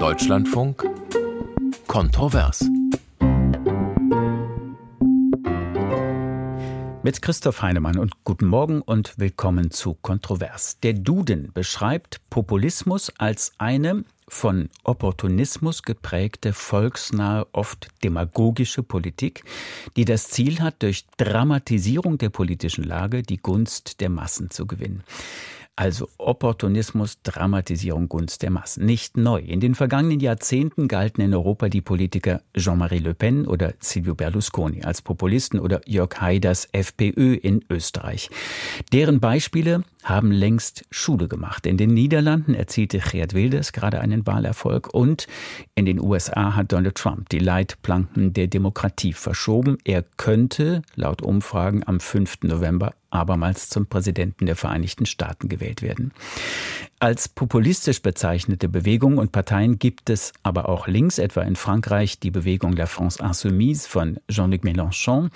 Deutschlandfunk Kontrovers. Mit Christoph Heinemann und guten Morgen und willkommen zu Kontrovers. Der Duden beschreibt Populismus als eine von Opportunismus geprägte, volksnahe, oft demagogische Politik, die das Ziel hat, durch Dramatisierung der politischen Lage die Gunst der Massen zu gewinnen. Also Opportunismus, Dramatisierung, Gunst der Massen. Nicht neu. In den vergangenen Jahrzehnten galten in Europa die Politiker Jean-Marie Le Pen oder Silvio Berlusconi als Populisten oder Jörg Haiders FPÖ in Österreich. Deren Beispiele haben längst Schule gemacht. In den Niederlanden erzielte Geert Wilders gerade einen Wahlerfolg und in den USA hat Donald Trump die Leitplanken der Demokratie verschoben. Er könnte laut Umfragen am 5. November abermals zum Präsidenten der Vereinigten Staaten gewählt werden. Als populistisch bezeichnete Bewegungen und Parteien gibt es aber auch links, etwa in Frankreich die Bewegung La France Insoumise von Jean-Luc Mélenchon.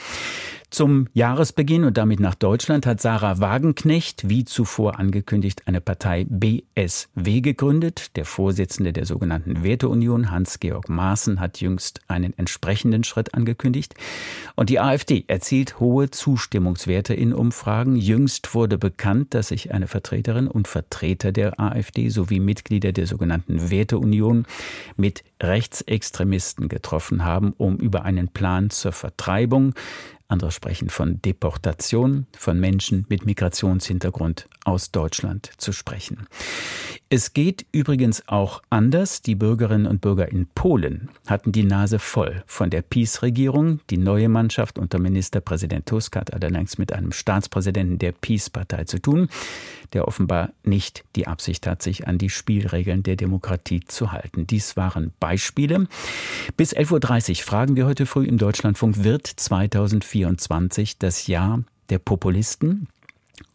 Zum Jahresbeginn und damit nach Deutschland hat Sarah Wagenknecht, wie zuvor angekündigt, eine Partei BSW gegründet. Der Vorsitzende der sogenannten Werteunion, Hans-Georg Maaßen, hat jüngst einen entsprechenden Schritt angekündigt. Und die AfD erzielt hohe Zustimmungswerte in Umfragen. Jüngst wurde bekannt, dass sich eine Vertreterin und Vertreter der AfD sowie Mitglieder der sogenannten Werteunion mit Rechtsextremisten getroffen haben, um über einen Plan zur Vertreibung andere sprechen von Deportation von Menschen mit Migrationshintergrund aus Deutschland zu sprechen. Es geht übrigens auch anders. Die Bürgerinnen und Bürger in Polen hatten die Nase voll von der PiS-Regierung. Die neue Mannschaft unter Ministerpräsident Tusk hat allerdings mit einem Staatspräsidenten der PiS-Partei zu tun, der offenbar nicht die Absicht hat, sich an die Spielregeln der Demokratie zu halten. Dies waren Beispiele. Bis 11.30 Uhr fragen wir heute früh im Deutschlandfunk, wird 2024 das Jahr der Populisten?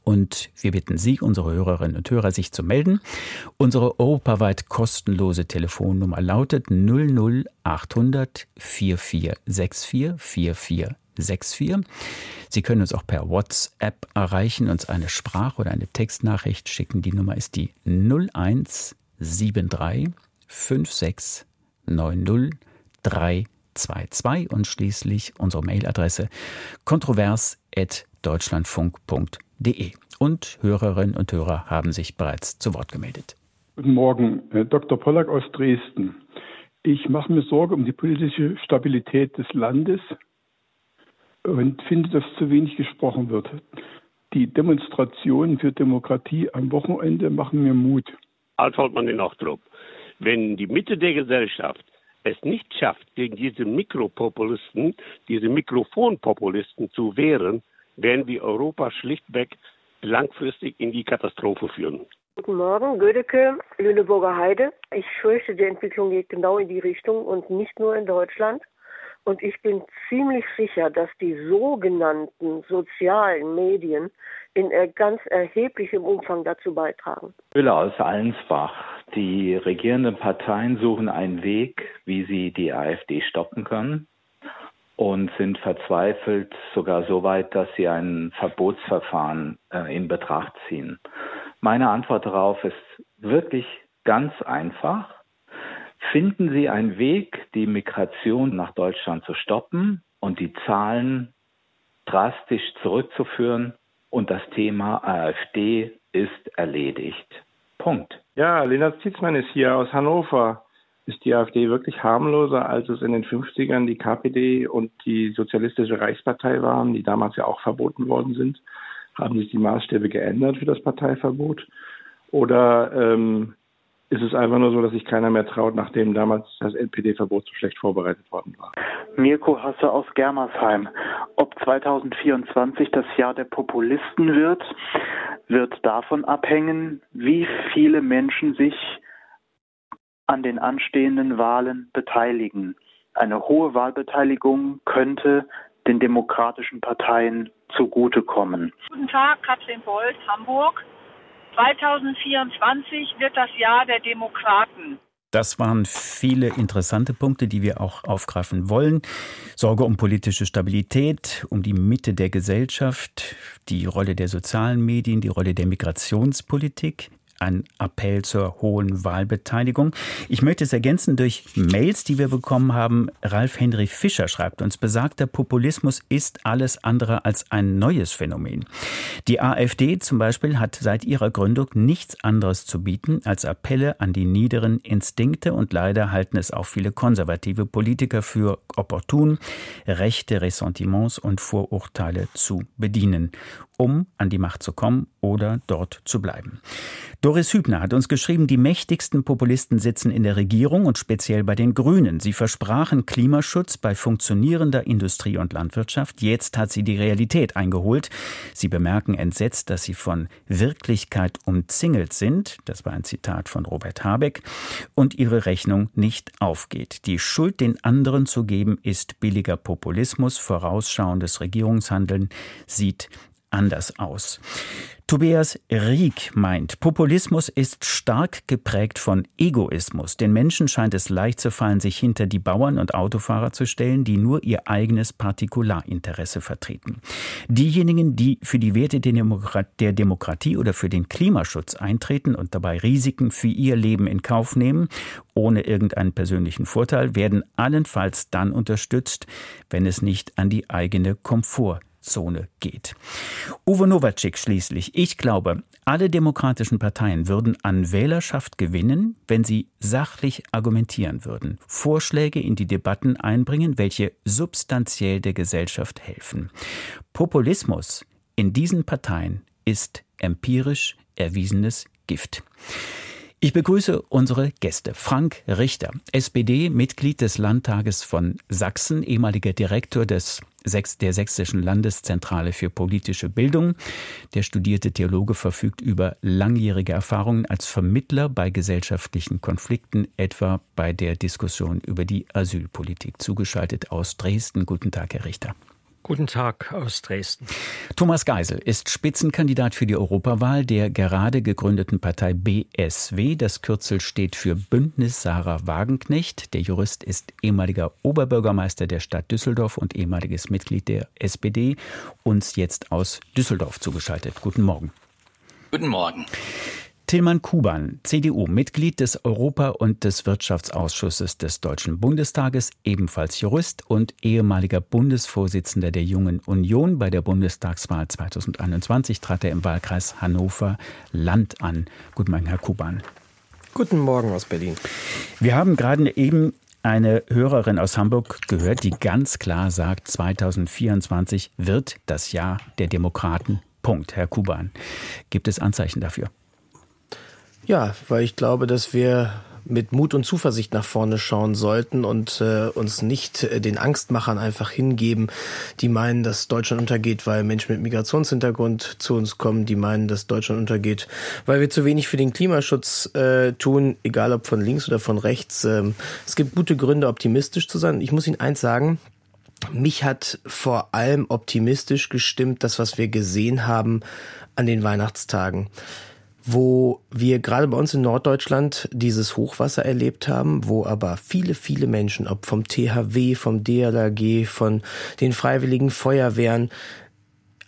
Und wir bitten Sie, unsere Hörerinnen und Hörer, sich zu melden. Unsere europaweit kostenlose Telefonnummer lautet 00800 4464 4464. Sie können uns auch per WhatsApp erreichen, uns eine Sprach- oder eine Textnachricht schicken. Die Nummer ist die 0173 56 90 322 und schließlich unsere Mailadresse kontrovers.deutschlandfunk.de www.ftf.de. Und Hörerinnen und Hörer haben sich bereits zu Wort gemeldet. Guten Morgen, Dr. Pollack aus Dresden. Ich mache mir Sorge um die politische Stabilität des Landes und finde, dass zu wenig gesprochen wird. Die Demonstrationen für Demokratie am Wochenende machen mir Mut. Altholdmann in Ochtrup. Wenn die Mitte der Gesellschaft es nicht schafft, gegen diese Mikropopulisten, diese Mikrofonpopulisten zu wehren, werden wir Europa schlichtweg langfristig in die Katastrophe führen. Guten Morgen, Gödecke, Lüneburger Heide. Ich fürchte, die Entwicklung geht genau in die Richtung und nicht nur in Deutschland. Und ich bin ziemlich sicher, dass die sogenannten sozialen Medien in ganz erheblichem Umfang dazu beitragen. Müller aus Allensbach. Die regierenden Parteien suchen einen Weg, wie sie die AfD stoppen können und sind verzweifelt sogar so weit, dass sie ein Verbotsverfahren äh, in Betracht ziehen. Meine Antwort darauf ist wirklich ganz einfach. Finden Sie einen Weg, die Migration nach Deutschland zu stoppen und die Zahlen drastisch zurückzuführen und das Thema AfD ist erledigt. Punkt. Ja, Lennart Zitzmann ist hier aus Hannover ist die AfD wirklich harmloser, als es in den 50ern die KPD und die Sozialistische Reichspartei waren, die damals ja auch verboten worden sind? Haben sich die Maßstäbe geändert für das Parteiverbot? Oder ähm, ist es einfach nur so, dass sich keiner mehr traut, nachdem damals das NPD-Verbot so schlecht vorbereitet worden war? Mirko Hasse aus Germersheim. Ob 2024 das Jahr der Populisten wird, wird davon abhängen, wie viele Menschen sich an den anstehenden Wahlen beteiligen. Eine hohe Wahlbeteiligung könnte den demokratischen Parteien zugutekommen. Guten Tag, Katrin Bolt, Hamburg. 2024 wird das Jahr der Demokraten. Das waren viele interessante Punkte, die wir auch aufgreifen wollen. Sorge um politische Stabilität, um die Mitte der Gesellschaft, die Rolle der sozialen Medien, die Rolle der Migrationspolitik, ein Appell zur hohen Wahlbeteiligung. Ich möchte es ergänzen durch Mails, die wir bekommen haben. Ralf Henry Fischer schreibt uns, besagter Populismus ist alles andere als ein neues Phänomen. Die AfD zum Beispiel hat seit ihrer Gründung nichts anderes zu bieten als Appelle an die niederen Instinkte und leider halten es auch viele konservative Politiker für opportun, rechte Ressentiments und Vorurteile zu bedienen um an die Macht zu kommen oder dort zu bleiben. Doris Hübner hat uns geschrieben, die mächtigsten Populisten sitzen in der Regierung und speziell bei den Grünen. Sie versprachen Klimaschutz bei funktionierender Industrie und Landwirtschaft. Jetzt hat sie die Realität eingeholt. Sie bemerken entsetzt, dass sie von Wirklichkeit umzingelt sind. Das war ein Zitat von Robert Habeck. Und ihre Rechnung nicht aufgeht. Die Schuld den anderen zu geben, ist billiger Populismus. Vorausschauendes Regierungshandeln sieht anders aus. Tobias Rieck meint, Populismus ist stark geprägt von Egoismus. Den Menschen scheint es leicht zu fallen, sich hinter die Bauern und Autofahrer zu stellen, die nur ihr eigenes Partikularinteresse vertreten. Diejenigen, die für die Werte der Demokratie oder für den Klimaschutz eintreten und dabei Risiken für ihr Leben in Kauf nehmen, ohne irgendeinen persönlichen Vorteil, werden allenfalls dann unterstützt, wenn es nicht an die eigene Komfort Zone geht. Uwe Nowacek schließlich. Ich glaube, alle demokratischen Parteien würden an Wählerschaft gewinnen, wenn sie sachlich argumentieren würden, Vorschläge in die Debatten einbringen, welche substanziell der Gesellschaft helfen. Populismus in diesen Parteien ist empirisch erwiesenes Gift. Ich begrüße unsere Gäste. Frank Richter, SPD, Mitglied des Landtages von Sachsen, ehemaliger Direktor des der Sächsischen Landeszentrale für politische Bildung. Der studierte Theologe verfügt über langjährige Erfahrungen als Vermittler bei gesellschaftlichen Konflikten, etwa bei der Diskussion über die Asylpolitik. Zugeschaltet aus Dresden. Guten Tag, Herr Richter. Guten Tag aus Dresden. Thomas Geisel ist Spitzenkandidat für die Europawahl der gerade gegründeten Partei BSW. Das Kürzel steht für Bündnis Sarah Wagenknecht. Der Jurist ist ehemaliger Oberbürgermeister der Stadt Düsseldorf und ehemaliges Mitglied der SPD. Uns jetzt aus Düsseldorf zugeschaltet. Guten Morgen. Guten Morgen. Tilman Kuban, CDU, Mitglied des Europa- und des Wirtschaftsausschusses des Deutschen Bundestages, ebenfalls Jurist und ehemaliger Bundesvorsitzender der Jungen Union. Bei der Bundestagswahl 2021 trat er im Wahlkreis Hannover Land an. Guten Morgen, Herr Kuban. Guten Morgen aus Berlin. Wir haben gerade eben eine Hörerin aus Hamburg gehört, die ganz klar sagt, 2024 wird das Jahr der Demokraten. Punkt, Herr Kuban. Gibt es Anzeichen dafür? Ja, weil ich glaube, dass wir mit Mut und Zuversicht nach vorne schauen sollten und äh, uns nicht äh, den Angstmachern einfach hingeben, die meinen, dass Deutschland untergeht, weil Menschen mit Migrationshintergrund zu uns kommen, die meinen, dass Deutschland untergeht, weil wir zu wenig für den Klimaschutz äh, tun, egal ob von links oder von rechts. Ähm, es gibt gute Gründe, optimistisch zu sein. Ich muss Ihnen eins sagen, mich hat vor allem optimistisch gestimmt, das, was wir gesehen haben an den Weihnachtstagen wo wir gerade bei uns in Norddeutschland dieses Hochwasser erlebt haben, wo aber viele, viele Menschen, ob vom THW, vom DLRG, von den freiwilligen Feuerwehren,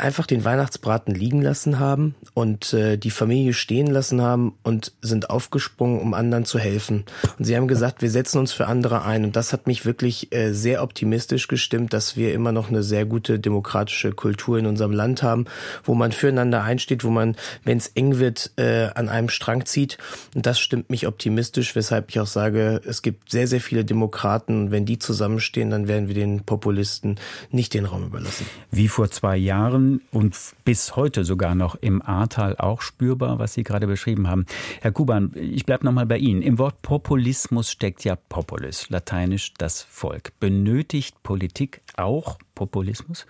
einfach den Weihnachtsbraten liegen lassen haben und äh, die Familie stehen lassen haben und sind aufgesprungen, um anderen zu helfen. Und sie haben gesagt, wir setzen uns für andere ein. Und das hat mich wirklich äh, sehr optimistisch gestimmt, dass wir immer noch eine sehr gute demokratische Kultur in unserem Land haben, wo man füreinander einsteht, wo man, wenn es eng wird, äh, an einem Strang zieht. Und das stimmt mich optimistisch, weshalb ich auch sage, es gibt sehr, sehr viele Demokraten. Und wenn die zusammenstehen, dann werden wir den Populisten nicht den Raum überlassen. Wie vor zwei Jahren und bis heute sogar noch im Ahrtal auch spürbar, was Sie gerade beschrieben haben. Herr Kuban, ich bleibe nochmal bei Ihnen. Im Wort Populismus steckt ja Populis, lateinisch das Volk. Benötigt Politik auch Populismus?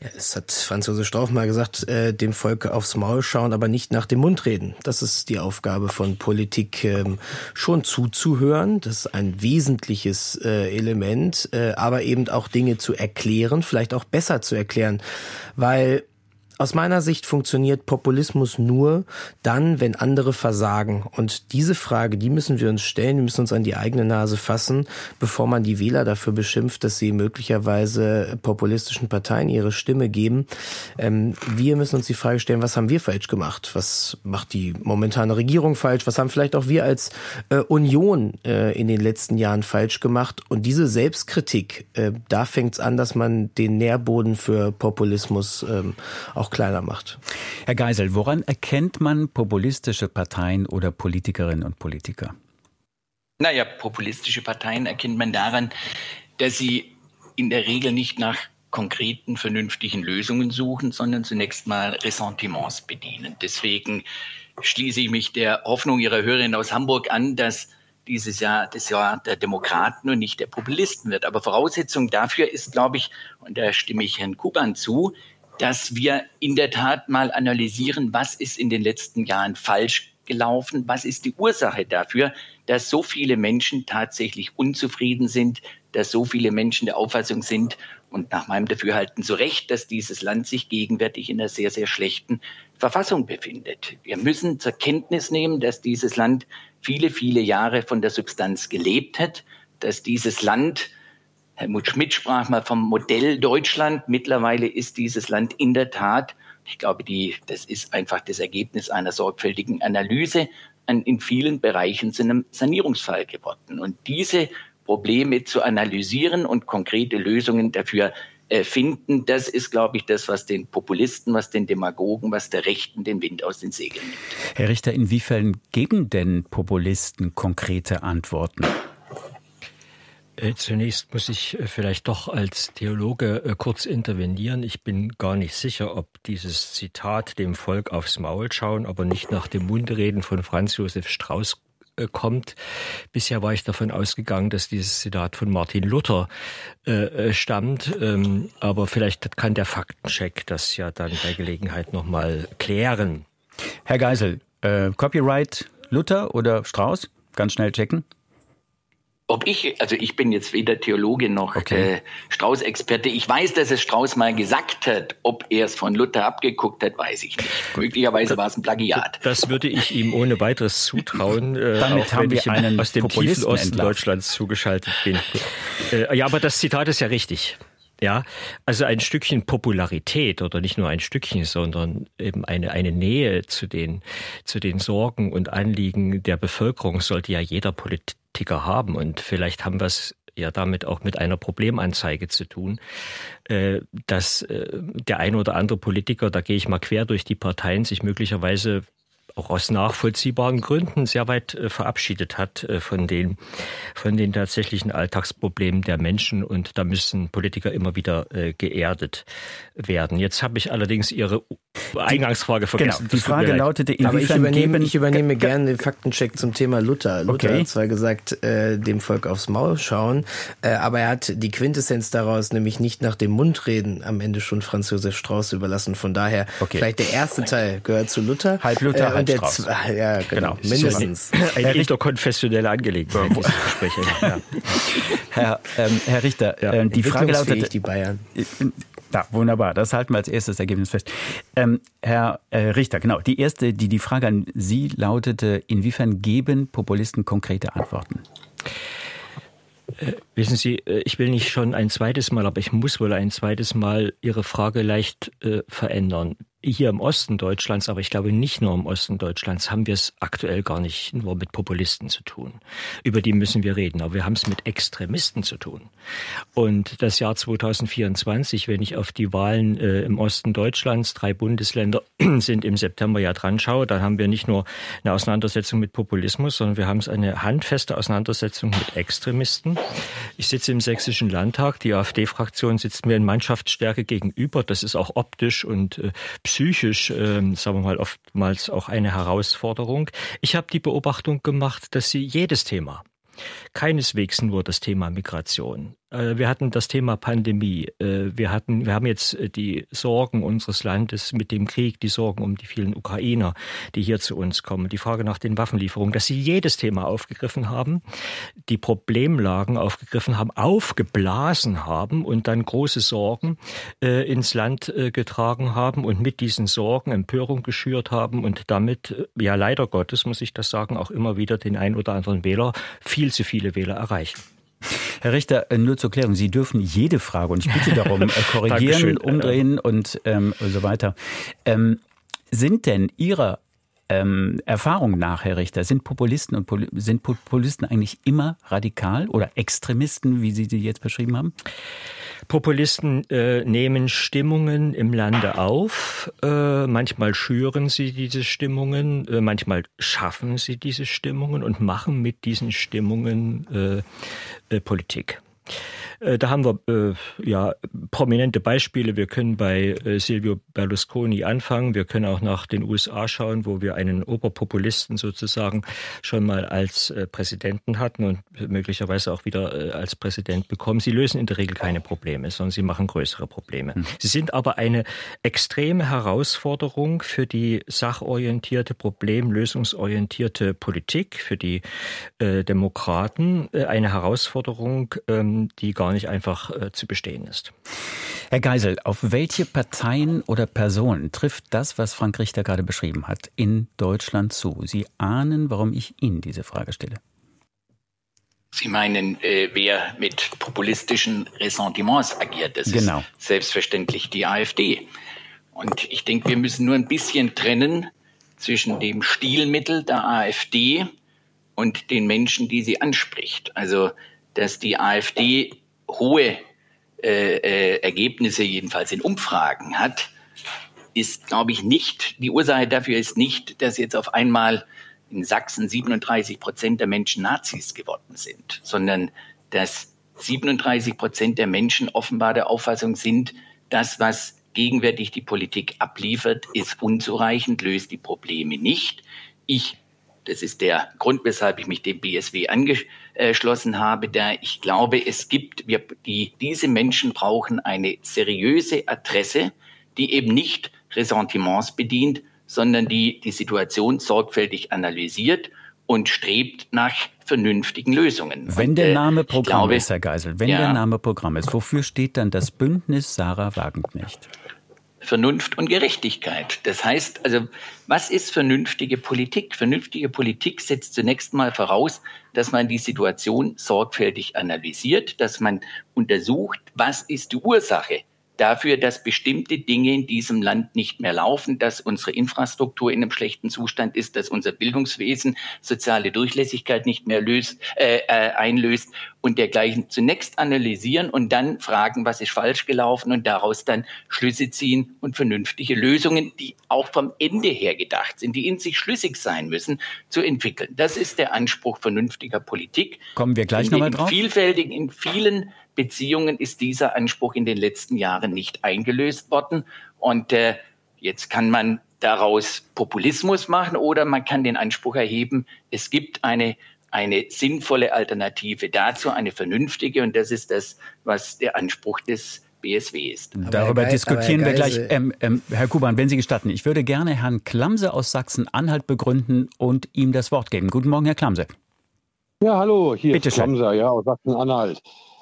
Ja, es hat Franz Josef Strauch mal gesagt, äh, dem Volk aufs Maul schauen, aber nicht nach dem Mund reden. Das ist die Aufgabe von Politik, ähm, schon zuzuhören. Das ist ein wesentliches äh, Element, äh, aber eben auch Dinge zu erklären, vielleicht auch besser zu erklären. Weil aus meiner Sicht funktioniert Populismus nur dann, wenn andere versagen. Und diese Frage, die müssen wir uns stellen, wir müssen uns an die eigene Nase fassen, bevor man die Wähler dafür beschimpft, dass sie möglicherweise populistischen Parteien ihre Stimme geben. Ähm, wir müssen uns die Frage stellen, was haben wir falsch gemacht? Was macht die momentane Regierung falsch? Was haben vielleicht auch wir als äh, Union äh, in den letzten Jahren falsch gemacht? Und diese Selbstkritik, äh, da fängt es an, dass man den Nährboden für Populismus ähm, auch kleiner macht. Herr Geisel, woran erkennt man populistische Parteien oder Politikerinnen und Politiker? Naja, populistische Parteien erkennt man daran, dass sie in der Regel nicht nach konkreten, vernünftigen Lösungen suchen, sondern zunächst mal Ressentiments bedienen. Deswegen schließe ich mich der Hoffnung Ihrer Hörerin aus Hamburg an, dass dieses Jahr das Jahr der Demokraten und nicht der Populisten wird. Aber Voraussetzung dafür ist, glaube ich, und da stimme ich Herrn Kuban zu, dass wir in der Tat mal analysieren, was ist in den letzten Jahren falsch gelaufen, was ist die Ursache dafür, dass so viele Menschen tatsächlich unzufrieden sind, dass so viele Menschen der Auffassung sind und nach meinem Dafürhalten zu Recht, dass dieses Land sich gegenwärtig in einer sehr, sehr schlechten Verfassung befindet. Wir müssen zur Kenntnis nehmen, dass dieses Land viele, viele Jahre von der Substanz gelebt hat, dass dieses Land Helmut Schmidt sprach mal vom Modell Deutschland. Mittlerweile ist dieses Land in der Tat, ich glaube, die, das ist einfach das Ergebnis einer sorgfältigen Analyse, an, in vielen Bereichen zu einem Sanierungsfall geworden. Und diese Probleme zu analysieren und konkrete Lösungen dafür äh, finden, das ist, glaube ich, das, was den Populisten, was den Demagogen, was der Rechten den Wind aus den Segeln nimmt. Herr Richter, inwiefern geben denn Populisten konkrete Antworten? Äh, zunächst muss ich äh, vielleicht doch als Theologe äh, kurz intervenieren. Ich bin gar nicht sicher, ob dieses Zitat dem Volk aufs Maul schauen, aber nicht nach dem Mundreden von Franz Josef Strauß kommt. Bisher war ich davon ausgegangen, dass dieses Zitat von Martin Luther äh, stammt, ähm, aber vielleicht kann der Faktencheck das ja dann bei Gelegenheit nochmal klären. Herr Geisel, äh, Copyright Luther oder Strauß? Ganz schnell checken ob ich, also ich bin jetzt weder Theologe noch okay. äh, Strauß-Experte. Ich weiß, dass es Strauß mal gesagt hat. Ob er es von Luther abgeguckt hat, weiß ich nicht. Möglicherweise war es ein Plagiat. Das würde ich ihm ohne weiteres zutrauen, äh, Damit auch wenn ich einen aus dem tiefen Osten Deutschlands zugeschaltet bin. Äh, ja, aber das Zitat ist ja richtig. Ja, also ein Stückchen Popularität oder nicht nur ein Stückchen, sondern eben eine, eine Nähe zu den, zu den Sorgen und Anliegen der Bevölkerung sollte ja jeder Politiker haben. Und vielleicht haben wir es ja damit auch mit einer Problemanzeige zu tun, äh, dass äh, der eine oder andere Politiker, da gehe ich mal quer durch die Parteien, sich möglicherweise auch aus nachvollziehbaren Gründen sehr weit äh, verabschiedet hat äh, von den, von den tatsächlichen Alltagsproblemen der Menschen. Und da müssen Politiker immer wieder äh, geerdet werden. Jetzt habe ich allerdings Ihre Eingangsfrage vergessen. Genau, die Frage lautete, inwiefern ich übernehme, ich übernehme gerne den Faktencheck zum Thema Luther. Luther okay. hat zwar gesagt, äh, dem Volk aufs Maul schauen, äh, aber er hat die Quintessenz daraus nämlich nicht nach dem Mundreden am Ende schon Franz Josef Strauß überlassen. Von daher, okay. vielleicht der erste Teil gehört zu Luther. Halb Luther, äh, halb der Strauß. Ja, genau, genau. mindestens. Eine interkonfessionelle Angelegenheit, diese Gespräche. Ja. Herr, ähm, Herr Richter, ja. ähm, die Frage lautet... die Bayern. Ja, wunderbar. Das halten wir als erstes Ergebnis fest. Ähm, Herr äh, Richter, genau. Die erste, die, die Frage an Sie lautete, inwiefern geben Populisten konkrete Antworten? Äh, wissen Sie, äh, ich will nicht schon ein zweites Mal, aber ich muss wohl ein zweites Mal Ihre Frage leicht äh, verändern hier im Osten Deutschlands, aber ich glaube nicht nur im Osten Deutschlands, haben wir es aktuell gar nicht nur mit Populisten zu tun. Über die müssen wir reden, aber wir haben es mit Extremisten zu tun. Und das Jahr 2024, wenn ich auf die Wahlen äh, im Osten Deutschlands, drei Bundesländer sind im September ja dran schaue, dann haben wir nicht nur eine Auseinandersetzung mit Populismus, sondern wir haben es eine handfeste Auseinandersetzung mit Extremisten. Ich sitze im Sächsischen Landtag, die AfD-Fraktion sitzt mir in Mannschaftsstärke gegenüber. Das ist auch optisch und äh, psychisch, äh, sagen wir mal, oftmals auch eine Herausforderung. Ich habe die Beobachtung gemacht, dass sie jedes Thema, keineswegs nur das Thema Migration, wir hatten das Thema Pandemie. Äh, wir hatten, wir haben jetzt äh, die Sorgen unseres Landes mit dem Krieg, die Sorgen um die vielen Ukrainer, die hier zu uns kommen, die Frage nach den Waffenlieferungen, dass sie jedes Thema aufgegriffen haben, die Problemlagen aufgegriffen haben, aufgeblasen haben und dann große Sorgen ins Land getragen haben und mit diesen Sorgen Empörung geschürt haben und damit, ja leider Gottes muss ich das sagen, auch immer wieder den ein oder anderen Wähler, viel zu viele Wähler erreichen. Herr Richter, äh, nur zur Klärung, Sie dürfen jede Frage, und ich bitte darum, äh, korrigieren, umdrehen und, ähm, so weiter. Ähm, sind denn Ihrer ähm, Erfahrung nach, Herr Richter, sind Populisten und Pol sind Populisten eigentlich immer radikal oder Extremisten, wie Sie sie jetzt beschrieben haben? Populisten äh, nehmen Stimmungen im Lande auf. Äh, manchmal schüren sie diese Stimmungen, äh, manchmal schaffen sie diese Stimmungen und machen mit diesen Stimmungen äh, äh, Politik. Äh, da haben wir äh, ja prominente Beispiele. Wir können bei äh, Silvio Berlusconi anfangen. Wir können auch nach den USA schauen, wo wir einen Oberpopulisten sozusagen schon mal als Präsidenten hatten und möglicherweise auch wieder als Präsident bekommen. Sie lösen in der Regel keine Probleme, sondern sie machen größere Probleme. Mhm. Sie sind aber eine extreme Herausforderung für die sachorientierte, problemlösungsorientierte Politik, für die Demokraten. eine Herausforderung, ähm, die gar nicht einfach äh, zu bestehen ist. Herr Geisel, auf welche Parteien oder Personen trifft das, was Frank Richter gerade beschrieben hat, in Deutschland zu? Sie ahnen, warum ich Ihnen diese Frage stelle. Sie meinen, äh, wer mit populistischen Ressentiments agiert. Das genau. ist selbstverständlich die AfD. Und ich denke, wir müssen nur ein bisschen trennen zwischen dem Stilmittel der AfD und den Menschen, die sie anspricht. Also, dass die AfD hohe äh, äh, Ergebnisse, jedenfalls in Umfragen hat, ist, glaube ich, nicht, die Ursache dafür ist nicht, dass jetzt auf einmal in Sachsen 37 Prozent der Menschen Nazis geworden sind, sondern dass 37 Prozent der Menschen offenbar der Auffassung sind, das, was gegenwärtig die Politik abliefert, ist unzureichend, löst die Probleme nicht. Ich das ist der Grund, weshalb ich mich dem BSW angeschlossen habe, da ich glaube, es gibt, wir, die, diese Menschen brauchen eine seriöse Adresse, die eben nicht Ressentiments bedient, sondern die die Situation sorgfältig analysiert und strebt nach vernünftigen Lösungen. Wenn der äh, Name Programm glaube, ist, Herr Geisel, wenn ja, der Name Programm ist, wofür steht dann das Bündnis Sarah Wagenknecht? Vernunft und Gerechtigkeit. Das heißt also, was ist vernünftige Politik? Vernünftige Politik setzt zunächst mal voraus, dass man die Situation sorgfältig analysiert, dass man untersucht, was ist die Ursache dafür, dass bestimmte Dinge in diesem Land nicht mehr laufen, dass unsere Infrastruktur in einem schlechten Zustand ist, dass unser Bildungswesen soziale Durchlässigkeit nicht mehr löst, äh, äh, einlöst und dergleichen. Zunächst analysieren und dann fragen, was ist falsch gelaufen und daraus dann Schlüsse ziehen und vernünftige Lösungen, die auch vom Ende her gedacht sind, die in sich schlüssig sein müssen, zu entwickeln. Das ist der Anspruch vernünftiger Politik. Kommen wir gleich nochmal drauf. Vielfältig in vielen Beziehungen ist dieser Anspruch in den letzten Jahren nicht eingelöst worden. Und äh, jetzt kann man daraus Populismus machen oder man kann den Anspruch erheben, es gibt eine eine sinnvolle Alternative dazu, eine vernünftige, und das ist das, was der Anspruch des BSW ist. Aber Darüber Geis, diskutieren wir gleich. Ähm, ähm, Herr Kuban, wenn Sie gestatten, ich würde gerne Herrn Klamse aus Sachsen-Anhalt begründen und ihm das Wort geben. Guten Morgen, Herr Klamse. Ja, hallo, hier Bitte ist Klamse, ja, aus Sachsen-Anhalt.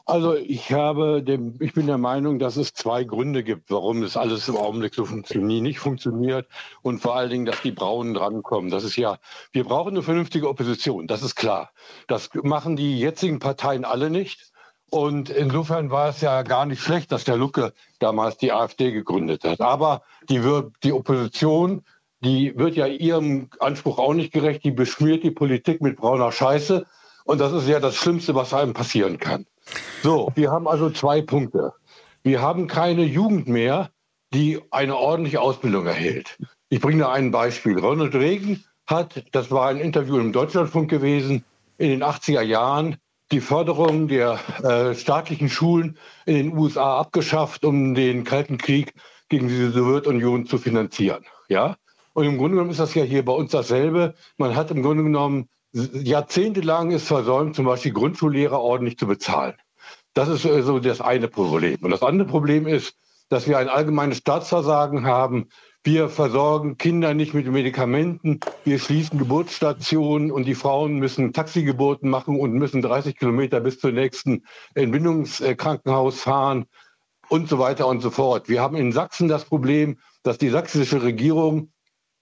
Also ich habe dem, ich bin der Meinung, dass es zwei Gründe gibt, warum das alles im Augenblick so funktioniert, nicht funktioniert und vor allen Dingen, dass die Braunen drankommen. Das ist ja, wir brauchen eine vernünftige Opposition, das ist klar. Das machen die jetzigen Parteien alle nicht. Und insofern war es ja gar nicht schlecht, dass der Lucke damals die AfD gegründet hat. Aber die, die Opposition, die wird ja ihrem Anspruch auch nicht gerecht. Die beschmiert die Politik mit brauner Scheiße. Und das ist ja das Schlimmste, was einem passieren kann. So, wir haben also zwei Punkte. Wir haben keine Jugend mehr, die eine ordentliche Ausbildung erhält. Ich bringe da ein Beispiel. Ronald Reagan hat, das war ein Interview im Deutschlandfunk gewesen, in den 80er Jahren die Förderung der äh, staatlichen Schulen in den USA abgeschafft, um den Kalten Krieg gegen die Sowjetunion zu finanzieren. Ja? Und im Grunde genommen ist das ja hier bei uns dasselbe. Man hat im Grunde genommen jahrzehntelang ist versäumt, zum Beispiel Grundschullehrer ordentlich zu bezahlen. Das ist äh, so das eine Problem. Und das andere Problem ist, dass wir ein allgemeines Staatsversagen haben. Wir versorgen Kinder nicht mit Medikamenten. Wir schließen Geburtsstationen und die Frauen müssen Taxigeburten machen und müssen 30 Kilometer bis zum nächsten Entbindungskrankenhaus fahren und so weiter und so fort. Wir haben in Sachsen das Problem, dass die sächsische Regierung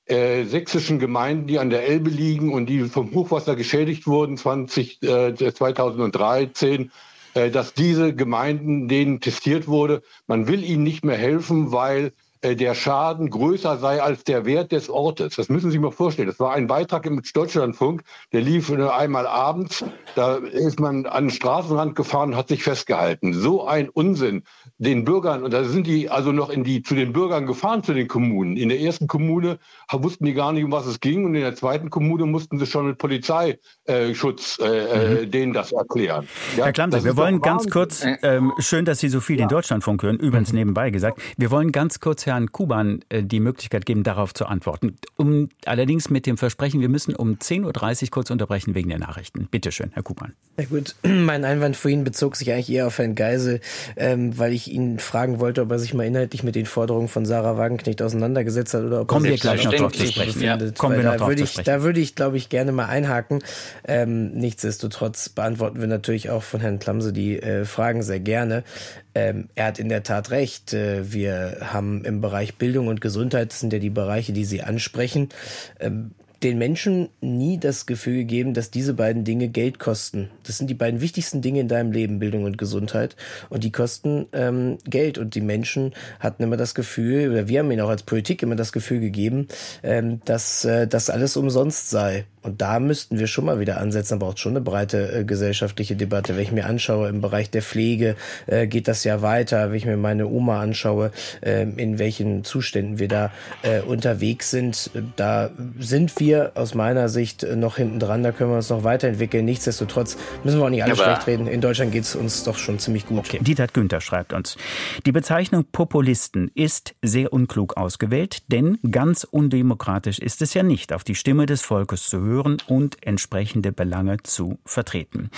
äh, sächsischen Gemeinden, die an der Elbe liegen und die vom Hochwasser geschädigt wurden 20, äh, 2013, äh, dass diese Gemeinden, denen testiert wurde, man will ihnen nicht mehr helfen, weil äh, der Schaden größer sei als der Wert des Ortes. Das müssen Sie sich mal vorstellen. Das war ein Beitrag im Deutschlandfunk, der lief einmal abends. Da ist man an den Straßenrand gefahren und hat sich festgehalten. So ein Unsinn. Den Bürgern, und da sind die also noch in die, zu den Bürgern gefahren, zu den Kommunen. In der ersten Kommune wussten die gar nicht, um was es ging. Und in der zweiten Kommune mussten sie schon mit Polizeischutz äh, äh, mhm. denen das erklären. Ja, Herr Klamse, wir wollen ganz kurz, ähm, schön, dass Sie so viel ja. den Deutschlandfunk hören, übrigens mhm. nebenbei gesagt, wir wollen ganz kurz, Herr Herrn Kuban äh, die Möglichkeit geben, darauf zu antworten. Um, allerdings mit dem Versprechen, wir müssen um 10.30 Uhr kurz unterbrechen wegen der Nachrichten. Bitte schön, Herr Kuban. Ja gut, mein Einwand vorhin bezog sich eigentlich eher auf Herrn Geisel, ähm, weil ich ihn fragen wollte, ob er sich mal inhaltlich mit den Forderungen von Sarah Wagenknecht auseinandergesetzt hat oder ob Kommen wir gleich noch drauf zu sprechen. Ja. Kommen wir noch drauf zu sprechen. Da würde ich, glaube ich, gerne mal einhaken. Ähm, nichtsdestotrotz beantworten wir natürlich auch von Herrn Klamse die äh, Fragen sehr gerne. Ähm, er hat in der Tat recht. Äh, wir haben im Bereich Bildung und Gesundheit, das sind ja die Bereiche, die Sie ansprechen, ähm, den Menschen nie das Gefühl gegeben, dass diese beiden Dinge Geld kosten. Das sind die beiden wichtigsten Dinge in deinem Leben, Bildung und Gesundheit. Und die kosten ähm, Geld. Und die Menschen hatten immer das Gefühl, oder wir haben ihnen auch als Politik immer das Gefühl gegeben, ähm, dass äh, das alles umsonst sei. Und da müssten wir schon mal wieder ansetzen, aber auch schon eine breite äh, gesellschaftliche Debatte. Wenn ich mir anschaue, im Bereich der Pflege äh, geht das ja weiter. Wenn ich mir meine Oma anschaue, äh, in welchen Zuständen wir da äh, unterwegs sind, da sind wir aus meiner Sicht noch hinten dran. Da können wir uns noch weiterentwickeln. Nichtsdestotrotz müssen wir auch nicht alle schlecht reden. In Deutschland geht es uns doch schon ziemlich gut. Okay. Dieter Günther schreibt uns, die Bezeichnung Populisten ist sehr unklug ausgewählt, denn ganz undemokratisch ist es ja nicht, auf die Stimme des Volkes zu hören hören und entsprechende Belange zu vertreten.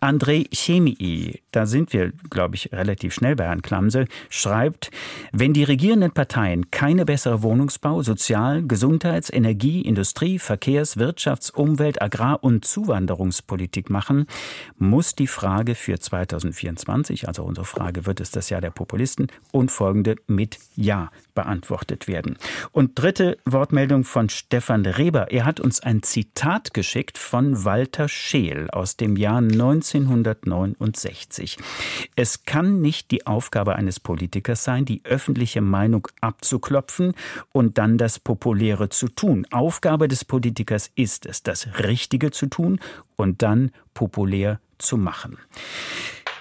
André Chemii, da sind wir, glaube ich, relativ schnell bei Herrn Klamse, schreibt, wenn die regierenden Parteien keine bessere Wohnungsbau, Sozial-, Gesundheits-, Energie-, Industrie-, Verkehrs-, Wirtschafts-, Umwelt-, Agrar- und Zuwanderungspolitik machen, muss die Frage für 2024, also unsere Frage, wird es das Jahr der Populisten, und folgende mit Ja beantwortet werden. Und dritte Wortmeldung von Stefan Reber. Er hat uns ein Zitat Zitat geschickt von Walter Scheel aus dem Jahr 1969. Es kann nicht die Aufgabe eines Politikers sein, die öffentliche Meinung abzuklopfen und dann das Populäre zu tun. Aufgabe des Politikers ist es, das Richtige zu tun und dann populär zu machen.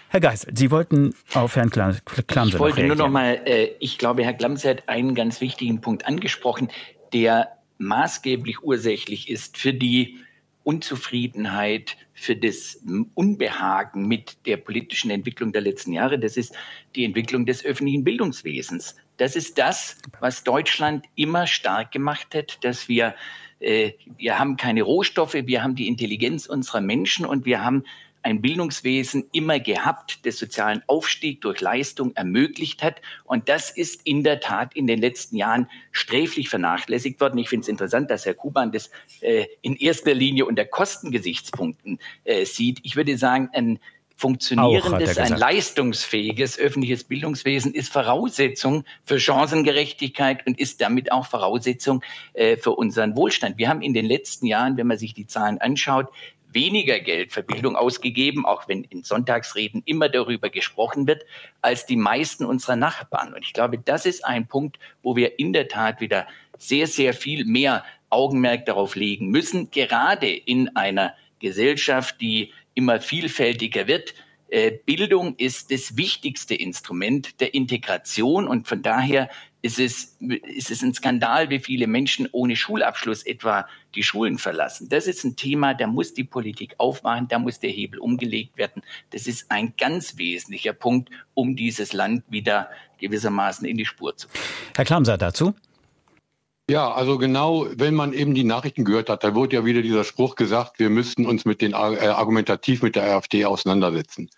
Herr Geisel, Sie wollten auf Herrn Klamse Ich wollte nur noch mal, äh, ich glaube, Herr Klamse hat einen ganz wichtigen Punkt angesprochen, der maßgeblich ursächlich ist für die Unzufriedenheit, für das Unbehagen mit der politischen Entwicklung der letzten Jahre. Das ist die Entwicklung des öffentlichen Bildungswesens. Das ist das, was Deutschland immer stark gemacht hat, dass wir, äh, wir haben keine Rohstoffe, wir haben die Intelligenz unserer Menschen und wir haben ein Bildungswesen immer gehabt, das sozialen Aufstieg durch Leistung ermöglicht hat. Und das ist in der Tat in den letzten Jahren sträflich vernachlässigt worden. Ich finde es interessant, dass Herr Kuban das äh, in erster Linie unter Kostengesichtspunkten äh, sieht. Ich würde sagen, ein funktionierendes, ein leistungsfähiges öffentliches Bildungswesen ist Voraussetzung für Chancengerechtigkeit und ist damit auch Voraussetzung äh, für unseren Wohlstand. Wir haben in den letzten Jahren, wenn man sich die Zahlen anschaut, weniger Geld für Bildung ausgegeben, auch wenn in Sonntagsreden immer darüber gesprochen wird, als die meisten unserer Nachbarn. Und ich glaube, das ist ein Punkt, wo wir in der Tat wieder sehr, sehr viel mehr Augenmerk darauf legen müssen, gerade in einer Gesellschaft, die immer vielfältiger wird, Bildung ist das wichtigste Instrument der Integration und von daher ist es, ist es ein Skandal, wie viele Menschen ohne Schulabschluss etwa die Schulen verlassen. Das ist ein Thema, da muss die Politik aufmachen, da muss der Hebel umgelegt werden. Das ist ein ganz wesentlicher Punkt, um dieses Land wieder gewissermaßen in die Spur zu bringen. Herr Klamser dazu. Ja, also genau, wenn man eben die Nachrichten gehört hat, da wurde ja wieder dieser Spruch gesagt, wir müssten uns mit den äh, argumentativ mit der AfD auseinandersetzen.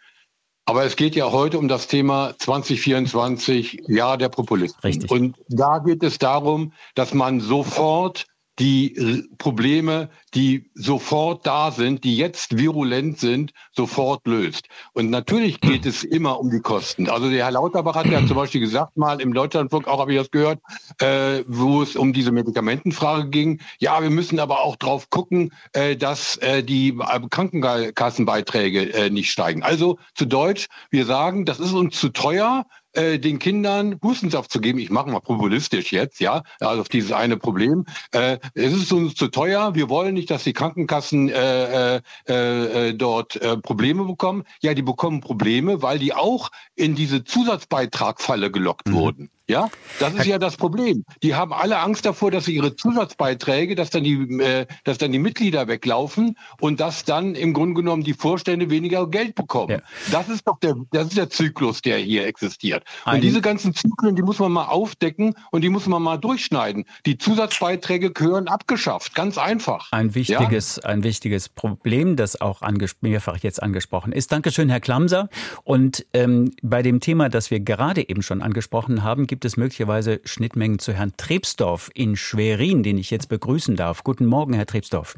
Aber es geht ja heute um das Thema 2024, Jahr der Populisten. Richtig. Und da geht es darum, dass man sofort die äh, Probleme, die sofort da sind, die jetzt virulent sind, sofort löst. Und natürlich geht es immer um die Kosten. Also der Herr Lauterbach hat ja zum Beispiel gesagt, mal im Deutschlandfunk, auch habe ich das gehört, äh, wo es um diese Medikamentenfrage ging. Ja, wir müssen aber auch drauf gucken, äh, dass äh, die äh, Krankenkassenbeiträge äh, nicht steigen. Also zu Deutsch, wir sagen, das ist uns zu teuer äh, den Kindern Hustensaft zu geben. Ich mache mal populistisch jetzt, ja, also auf dieses eine Problem. Äh, es ist uns zu teuer. Wir wollen nicht, dass die Krankenkassen äh, äh, äh, dort äh, Probleme bekommen. Ja, die bekommen Probleme, weil die auch in diese Zusatzbeitragfalle gelockt mhm. wurden. Ja, das ist ja das Problem. Die haben alle Angst davor, dass sie ihre Zusatzbeiträge, dass dann die, äh, dass dann die Mitglieder weglaufen und dass dann im Grunde genommen die Vorstände weniger Geld bekommen. Ja. Das ist doch der, das ist der Zyklus, der hier existiert. Ein und diese ganzen Zyklen, die muss man mal aufdecken und die muss man mal durchschneiden. Die Zusatzbeiträge gehören abgeschafft, ganz einfach. Ein wichtiges, ja? ein wichtiges Problem, das auch mehrfach jetzt angesprochen ist. Dankeschön, Herr Klamser. Und ähm, bei dem Thema, das wir gerade eben schon angesprochen haben, gibt gibt es möglicherweise Schnittmengen zu Herrn Trebsdorf in Schwerin, den ich jetzt begrüßen darf. Guten Morgen, Herr Trebsdorf.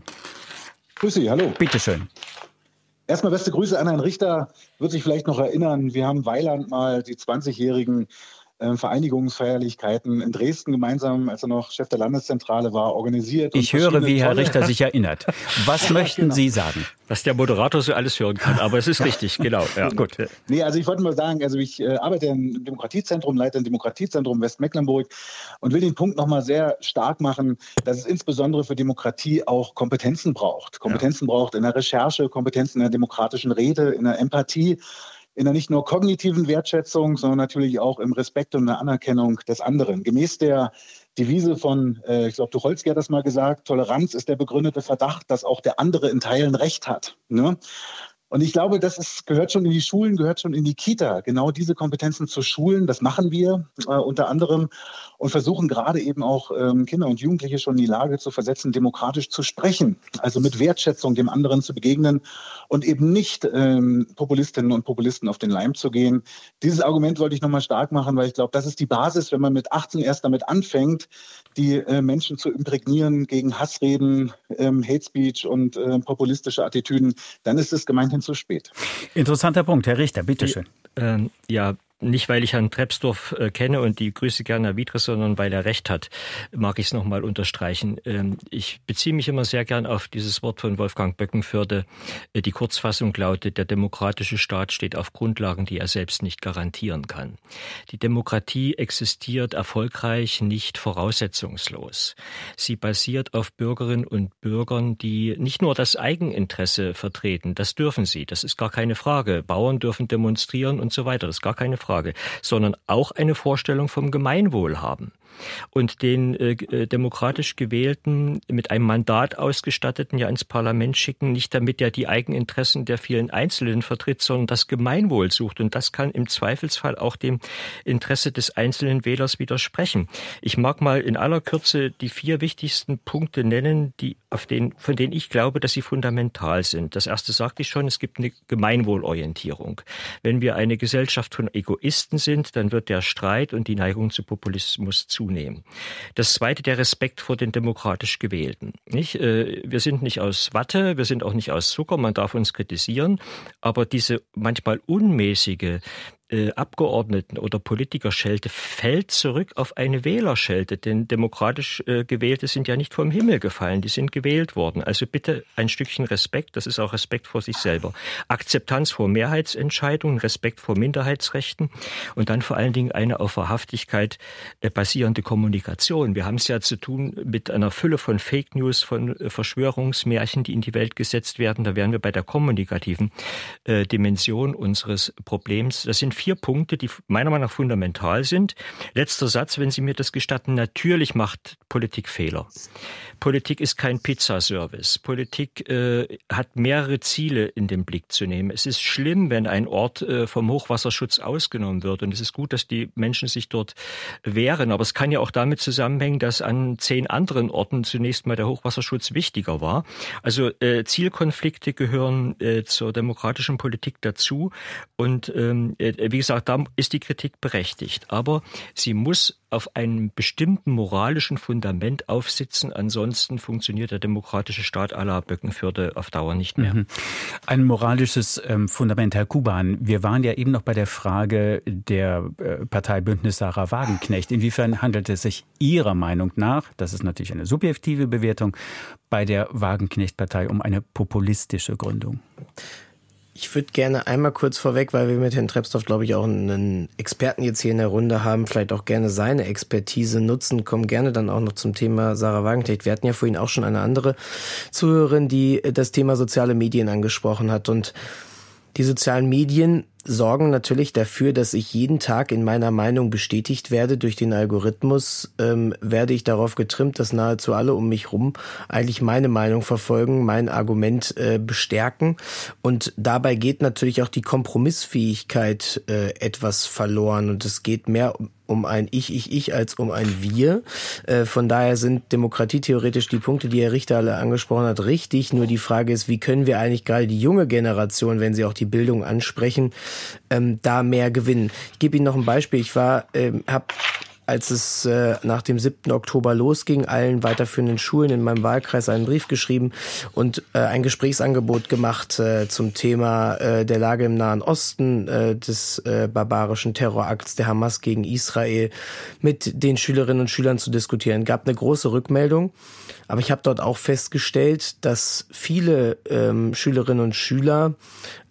Grüße Sie, hallo. Bitte schön. Erstmal beste Grüße an Herrn Richter. Wird sich vielleicht noch erinnern, wir haben Weiland mal die 20-jährigen äh, Vereinigungsfeierlichkeiten in Dresden gemeinsam, als er noch Chef der Landeszentrale war, organisiert. Ich höre, wie Herr Richter sich erinnert. Was möchten genau. Sie sagen? Was der Moderator so alles hören kann, aber es ist richtig, genau. Ja. Gut. Nee, also ich wollte mal sagen, also ich äh, arbeite im Demokratiezentrum, leite ein Demokratiezentrum Westmecklenburg und will den Punkt nochmal sehr stark machen, dass es insbesondere für Demokratie auch Kompetenzen braucht. Kompetenzen ja. braucht in der Recherche, Kompetenzen in der demokratischen Rede, in der Empathie in der nicht nur kognitiven Wertschätzung, sondern natürlich auch im Respekt und der Anerkennung des anderen. Gemäß der Devise von, äh, ich glaube, Tucholsky hat das mal gesagt, Toleranz ist der begründete Verdacht, dass auch der andere in Teilen Recht hat. Ne? Und ich glaube, das ist, gehört schon in die Schulen, gehört schon in die Kita, genau diese Kompetenzen zu schulen. Das machen wir äh, unter anderem und versuchen gerade eben auch ähm, Kinder und Jugendliche schon in die Lage zu versetzen, demokratisch zu sprechen, also mit Wertschätzung dem anderen zu begegnen und eben nicht ähm, Populistinnen und Populisten auf den Leim zu gehen. Dieses Argument wollte ich nochmal stark machen, weil ich glaube, das ist die Basis, wenn man mit 18 erst damit anfängt, die äh, Menschen zu imprägnieren gegen Hassreden, ähm, Hate Speech und äh, populistische Attitüden, dann ist es gemeinhin bisschen zu spät. Interessanter Punkt, Herr Richter, bitteschön. Äh, ja, nicht, weil ich Herrn Trebsdorf äh, kenne und die Grüße gerne Herr Wiedres, sondern weil er recht hat, mag ich es nochmal unterstreichen. Ähm, ich beziehe mich immer sehr gern auf dieses Wort von Wolfgang Böckenförde. Äh, die Kurzfassung lautet, der demokratische Staat steht auf Grundlagen, die er selbst nicht garantieren kann. Die Demokratie existiert erfolgreich, nicht voraussetzungslos. Sie basiert auf Bürgerinnen und Bürgern, die nicht nur das Eigeninteresse vertreten, das dürfen sie, das ist gar keine Frage. Bauern dürfen demonstrieren und so weiter, das ist gar keine Frage. Frage, sondern auch eine Vorstellung vom Gemeinwohl haben und den äh, äh, demokratisch gewählten, mit einem Mandat ausgestatteten ja ins Parlament schicken, nicht damit er die Eigeninteressen der vielen Einzelnen vertritt, sondern das Gemeinwohl sucht. Und das kann im Zweifelsfall auch dem Interesse des einzelnen Wählers widersprechen. Ich mag mal in aller Kürze die vier wichtigsten Punkte nennen, die auf den, von denen ich glaube, dass sie fundamental sind. Das erste sagte ich schon, es gibt eine Gemeinwohlorientierung. Wenn wir eine Gesellschaft von Egoisten sind, dann wird der Streit und die Neigung zu Populismus zu zunehmen. Das zweite, der Respekt vor den demokratisch Gewählten. Nicht? Äh, wir sind nicht aus Watte, wir sind auch nicht aus Zucker, man darf uns kritisieren, aber diese manchmal unmäßige äh, Abgeordneten oder Politikerschelte fällt zurück auf eine Wählerschelte, denn demokratisch äh, Gewählte sind ja nicht vom Himmel gefallen, die sind gewählt worden. Also bitte ein Stückchen Respekt, das ist auch Respekt vor sich selber. Akzeptanz vor Mehrheitsentscheidungen, Respekt vor Minderheitsrechten und dann vor allen Dingen eine auf Wahrhaftigkeit äh, basierende Kommunikation. Wir haben es ja zu tun mit einer Fülle von Fake News, von äh, Verschwörungsmärchen, die in die Welt gesetzt werden. Da wären wir bei der kommunikativen äh, Dimension unseres Problems. Das sind vier Punkte, die meiner Meinung nach fundamental sind. Letzter Satz, wenn Sie mir das gestatten. Natürlich macht Politik Fehler. Politik ist kein Pizzaservice. Politik äh, hat mehrere Ziele in den Blick zu nehmen. Es ist schlimm, wenn ein Ort äh, vom Hochwasserschutz ausgenommen wird. Und es ist gut, dass die Menschen sich dort wehren. Aber es kann ja auch damit zusammenhängen, dass an zehn anderen Orten zunächst mal der Hochwasserschutz wichtiger war. Also äh, Zielkonflikte gehören äh, zur demokratischen Politik dazu. Und ähm, äh, wie gesagt, da ist die Kritik berechtigt. Aber sie muss auf einem bestimmten moralischen Fundament aufsitzen. Ansonsten funktioniert der demokratische Staat aller Böckenförde auf Dauer nicht mehr. Mhm. Ein moralisches ähm, Fundament, Herr Kuban. Wir waren ja eben noch bei der Frage der äh, Partei Bündnis Sarah Wagenknecht. Inwiefern handelt es sich Ihrer Meinung nach, das ist natürlich eine subjektive Bewertung, bei der Wagenknecht-Partei um eine populistische Gründung? Ich würde gerne einmal kurz vorweg, weil wir mit Herrn Trebsdorf, glaube ich, auch einen Experten jetzt hier in der Runde haben, vielleicht auch gerne seine Expertise nutzen, kommen gerne dann auch noch zum Thema Sarah Wagenknecht. Wir hatten ja vorhin auch schon eine andere Zuhörerin, die das Thema soziale Medien angesprochen hat und die sozialen Medien sorgen natürlich dafür, dass ich jeden Tag in meiner Meinung bestätigt werde. Durch den Algorithmus ähm, werde ich darauf getrimmt, dass nahezu alle um mich rum eigentlich meine Meinung verfolgen, mein Argument äh, bestärken. Und dabei geht natürlich auch die Kompromissfähigkeit äh, etwas verloren. Und es geht mehr um ein Ich, Ich, Ich als um ein Wir. Äh, von daher sind demokratietheoretisch die Punkte, die Herr Richter alle angesprochen hat, richtig. Nur die Frage ist, wie können wir eigentlich gerade die junge Generation, wenn sie auch die Bildung ansprechen, ähm, da mehr gewinnen? Ich gebe Ihnen noch ein Beispiel. Ich war, ähm, habe als es äh, nach dem 7. Oktober losging, allen weiterführenden Schulen in meinem Wahlkreis einen Brief geschrieben und äh, ein Gesprächsangebot gemacht äh, zum Thema äh, der Lage im Nahen Osten, äh, des äh, barbarischen Terrorakts der Hamas gegen Israel mit den Schülerinnen und Schülern zu diskutieren. Gab eine große Rückmeldung, aber ich habe dort auch festgestellt, dass viele ähm, Schülerinnen und Schüler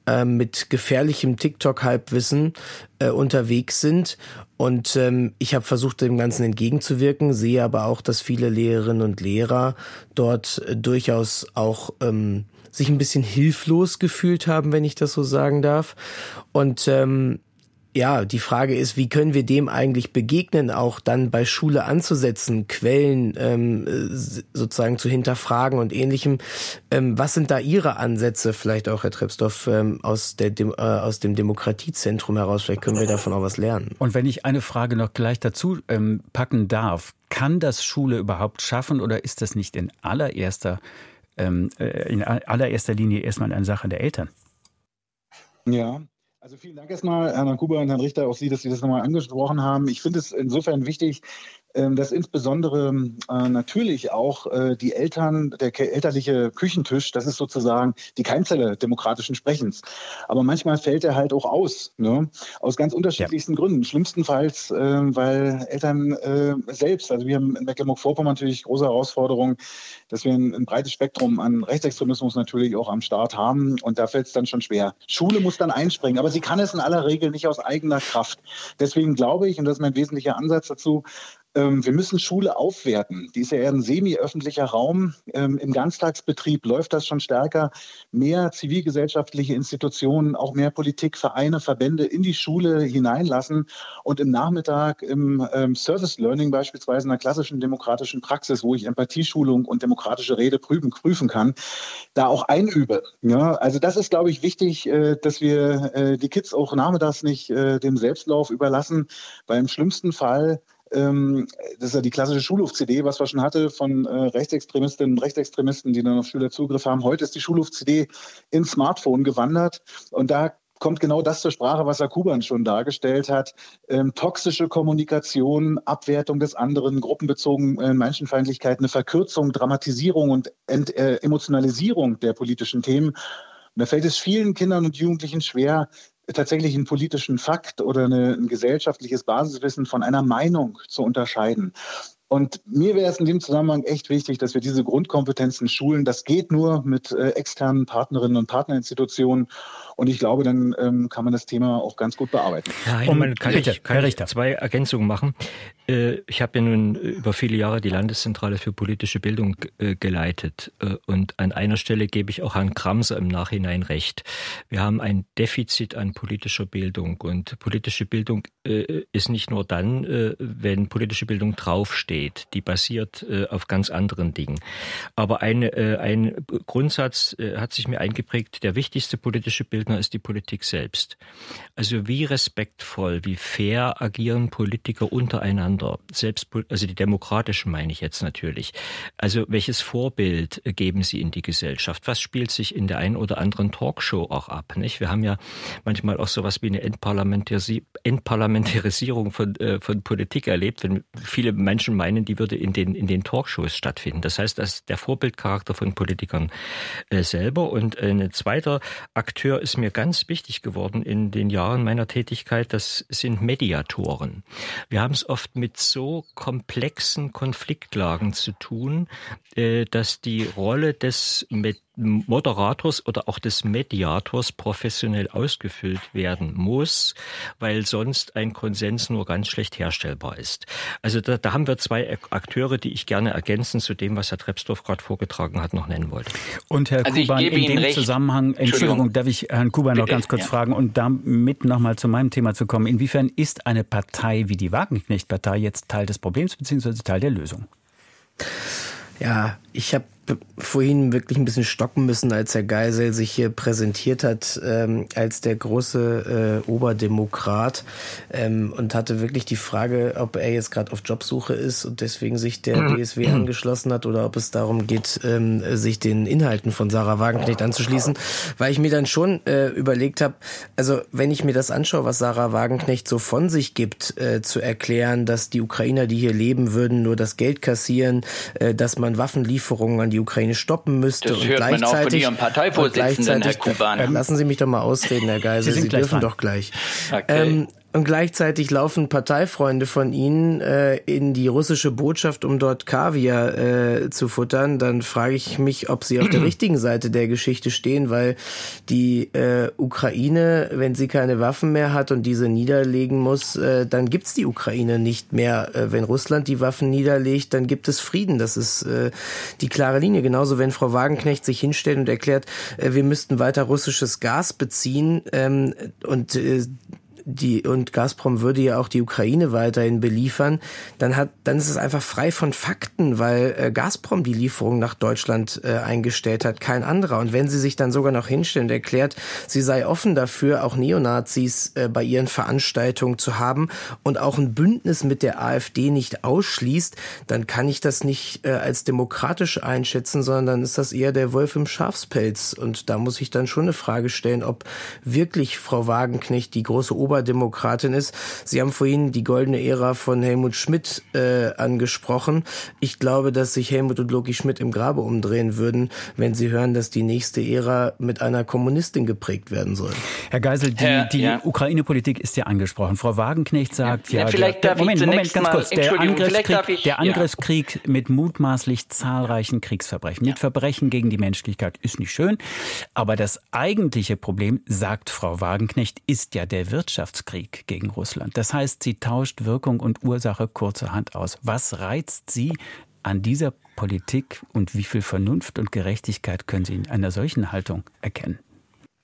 äh, mit gefährlichem TikTok-Halbwissen äh, unterwegs sind. Und ähm, ich habe versucht, dem Ganzen entgegenzuwirken, sehe aber auch, dass viele Lehrerinnen und Lehrer dort äh, durchaus auch ähm, sich ein bisschen hilflos gefühlt haben, wenn ich das so sagen darf. Und ähm, ja, die Frage ist, wie können wir dem eigentlich begegnen, auch dann bei Schule anzusetzen, Quellen ähm, sozusagen zu hinterfragen und ähnlichem. Ähm, was sind da Ihre Ansätze, vielleicht auch, Herr Trebsdorf, ähm, aus, der, dem, äh, aus dem Demokratiezentrum heraus? Vielleicht können wir davon auch was lernen. Und wenn ich eine Frage noch gleich dazu ähm, packen darf, kann das Schule überhaupt schaffen oder ist das nicht in allererster, ähm, äh, in allererster Linie erstmal eine Sache der Eltern? Ja, also vielen Dank erstmal, Herrn Kuba und Herrn Richter, auch Sie, dass Sie das nochmal angesprochen haben. Ich finde es insofern wichtig, dass insbesondere äh, natürlich auch äh, die Eltern, der elterliche Küchentisch, das ist sozusagen die Keimzelle demokratischen Sprechens. Aber manchmal fällt er halt auch aus, ne? aus ganz unterschiedlichsten ja. Gründen. Schlimmstenfalls, äh, weil Eltern selbst, also wir haben in Mecklenburg-Vorpommern natürlich große Herausforderungen, dass wir ein, ein breites Spektrum an Rechtsextremismus natürlich auch am Start haben und da fällt es dann schon schwer. Schule muss dann einspringen, aber sie kann es in aller Regel nicht aus eigener Kraft. Deswegen glaube ich, und das ist mein wesentlicher Ansatz dazu, ähm, wir müssen Schule aufwerten. Die ist ja eher ein semi-öffentlicher Raum. Ähm, Im Ganztagsbetrieb läuft das schon stärker. Mehr zivilgesellschaftliche Institutionen, auch mehr Politik, Vereine, Verbände in die Schule hineinlassen und im Nachmittag im ähm, Service Learning beispielsweise in einer klassischen demokratischen Praxis, wo ich Empathieschulung und demokratische Rede prüfen, prüfen kann, da auch einübe. Ja, also das ist, glaube ich, wichtig, äh, dass wir äh, die Kids auch nachmittags nicht äh, dem Selbstlauf überlassen, weil im schlimmsten Fall ähm, das ist ja die klassische Schulhof-CD, was wir schon hatte von äh, Rechtsextremistinnen und Rechtsextremisten, die dann auf Schüler Zugriff haben. Heute ist die Schulhof-CD ins Smartphone gewandert und da kommt genau das zur Sprache, was Herr Kuban schon dargestellt hat. Ähm, toxische Kommunikation, Abwertung des anderen, gruppenbezogene äh, Menschenfeindlichkeit, eine Verkürzung, Dramatisierung und Ent, äh, Emotionalisierung der politischen Themen. Da fällt es vielen Kindern und Jugendlichen schwer, tatsächlich einen politischen Fakt oder eine, ein gesellschaftliches Basiswissen von einer Meinung zu unterscheiden. Und mir wäre es in dem Zusammenhang echt wichtig, dass wir diese Grundkompetenzen schulen. Das geht nur mit äh, externen Partnerinnen und Partnerinstitutionen Und ich glaube, dann ähm, kann man das Thema auch ganz gut bearbeiten. Ja, um, man kann bitte, ich, kann ich zwei Ergänzungen machen. Äh, ich habe ja nun über viele Jahre die Landeszentrale für politische Bildung äh, geleitet. Äh, und an einer Stelle gebe ich auch Herrn Kramser im Nachhinein recht. Wir haben ein Defizit an politischer Bildung. Und politische Bildung ist nicht nur dann, wenn politische Bildung draufsteht. Die basiert auf ganz anderen Dingen. Aber eine, ein Grundsatz hat sich mir eingeprägt. Der wichtigste politische Bildner ist die Politik selbst. Also wie respektvoll, wie fair agieren Politiker untereinander selbst, also die demokratischen meine ich jetzt natürlich. Also welches Vorbild geben Sie in die Gesellschaft? Was spielt sich in der einen oder anderen Talkshow auch ab? Nicht? Wir haben ja manchmal auch sowas wie eine Entparlamentarisierung von, äh, von Politik erlebt, wenn viele Menschen meinen, die würde in den, in den Talkshows stattfinden. Das heißt, dass der Vorbildcharakter von Politikern äh, selber. Und ein zweiter Akteur ist mir ganz wichtig geworden in den Jahren meiner Tätigkeit, das sind Mediatoren. Wir haben es oft mit so komplexen Konfliktlagen zu tun, äh, dass die Rolle des Moderators oder auch des Mediators professionell ausgefüllt werden muss, weil sonst ein Konsens nur ganz schlecht herstellbar ist. Also da, da haben wir zwei Akteure, die ich gerne ergänzen zu dem, was Herr Trebsdorf gerade vorgetragen hat, noch nennen wollte. Und Herr also Kuban, in dem recht. Zusammenhang, Entschuldigung, darf ich Herrn Kuban noch ganz kurz ja. fragen und damit nochmal zu meinem Thema zu kommen. Inwiefern ist eine Partei wie die Wagenknecht-Partei jetzt Teil des Problems bzw. Teil der Lösung? Ja, ich habe vorhin wirklich ein bisschen stocken müssen, als Herr Geisel sich hier präsentiert hat ähm, als der große äh, Oberdemokrat ähm, und hatte wirklich die Frage, ob er jetzt gerade auf Jobsuche ist und deswegen sich der DSW mhm. angeschlossen hat oder ob es darum geht, ähm, sich den Inhalten von Sarah Wagenknecht anzuschließen, weil ich mir dann schon äh, überlegt habe, also wenn ich mir das anschaue, was Sarah Wagenknecht so von sich gibt, äh, zu erklären, dass die Ukrainer, die hier leben würden, nur das Geld kassieren, äh, dass man Waffenlieferungen an die die Ukraine stoppen müsste. Das und hört gleichzeitig, man auch von Ihrem Parteivorsitzenden, Herr Kuban. Ähm, lassen Sie mich doch mal ausreden, Herr Geisel. Sie, Sie dürfen dran. doch gleich. Okay. Ähm, und gleichzeitig laufen Parteifreunde von ihnen äh, in die russische Botschaft, um dort Kaviar äh, zu futtern, dann frage ich mich, ob sie auf der richtigen Seite der Geschichte stehen, weil die äh, Ukraine, wenn sie keine Waffen mehr hat und diese niederlegen muss, äh, dann gibt's die Ukraine nicht mehr. Äh, wenn Russland die Waffen niederlegt, dann gibt es Frieden. Das ist äh, die klare Linie. Genauso, wenn Frau Wagenknecht sich hinstellt und erklärt, äh, wir müssten weiter russisches Gas beziehen ähm, und äh, die und Gazprom würde ja auch die Ukraine weiterhin beliefern, dann hat dann ist es einfach frei von Fakten, weil äh, Gazprom die Lieferung nach Deutschland äh, eingestellt hat, kein anderer. Und wenn sie sich dann sogar noch hinstellt und erklärt, sie sei offen dafür, auch Neonazis äh, bei ihren Veranstaltungen zu haben und auch ein Bündnis mit der AfD nicht ausschließt, dann kann ich das nicht äh, als demokratisch einschätzen, sondern dann ist das eher der Wolf im Schafspelz. Und da muss ich dann schon eine Frage stellen, ob wirklich Frau Wagenknecht die große Ober Oberdemokratin ist. Sie haben vorhin die goldene Ära von Helmut Schmidt äh, angesprochen. Ich glaube, dass sich Helmut und Loki Schmidt im Grabe umdrehen würden, wenn sie hören, dass die nächste Ära mit einer Kommunistin geprägt werden soll. Herr Geisel, die, Herr, die ja. Ukraine-Politik ist ja angesprochen. Frau Wagenknecht sagt ja, ja, vielleicht der, der Moment, Moment, ganz kurz, der Angriffskrieg, ich, der Angriffskrieg ja. mit mutmaßlich zahlreichen Kriegsverbrechen, mit Verbrechen gegen die Menschlichkeit ist nicht schön, aber das eigentliche Problem, sagt Frau Wagenknecht, ist ja der Wirtschaft. Wirtschaftskrieg gegen Russland. Das heißt, sie tauscht Wirkung und Ursache kurzerhand aus. Was reizt Sie an dieser Politik und wie viel Vernunft und Gerechtigkeit können Sie in einer solchen Haltung erkennen?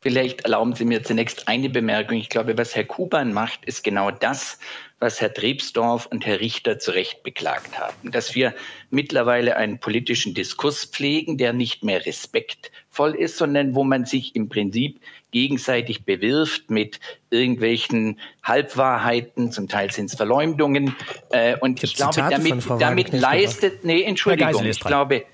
Vielleicht erlauben Sie mir zunächst eine Bemerkung. Ich glaube, was Herr Kuban macht, ist genau das, was Herr Trebsdorf und Herr Richter zu Recht beklagt haben. Dass wir mittlerweile einen politischen Diskurs pflegen, der nicht mehr respektvoll ist, sondern wo man sich im Prinzip gegenseitig bewirft mit irgendwelchen Halbwahrheiten, zum Teil sind es Verleumdungen. Äh, und ich, ich glaube, damit, damit leistet, nee, Entschuldigung, ich glaube,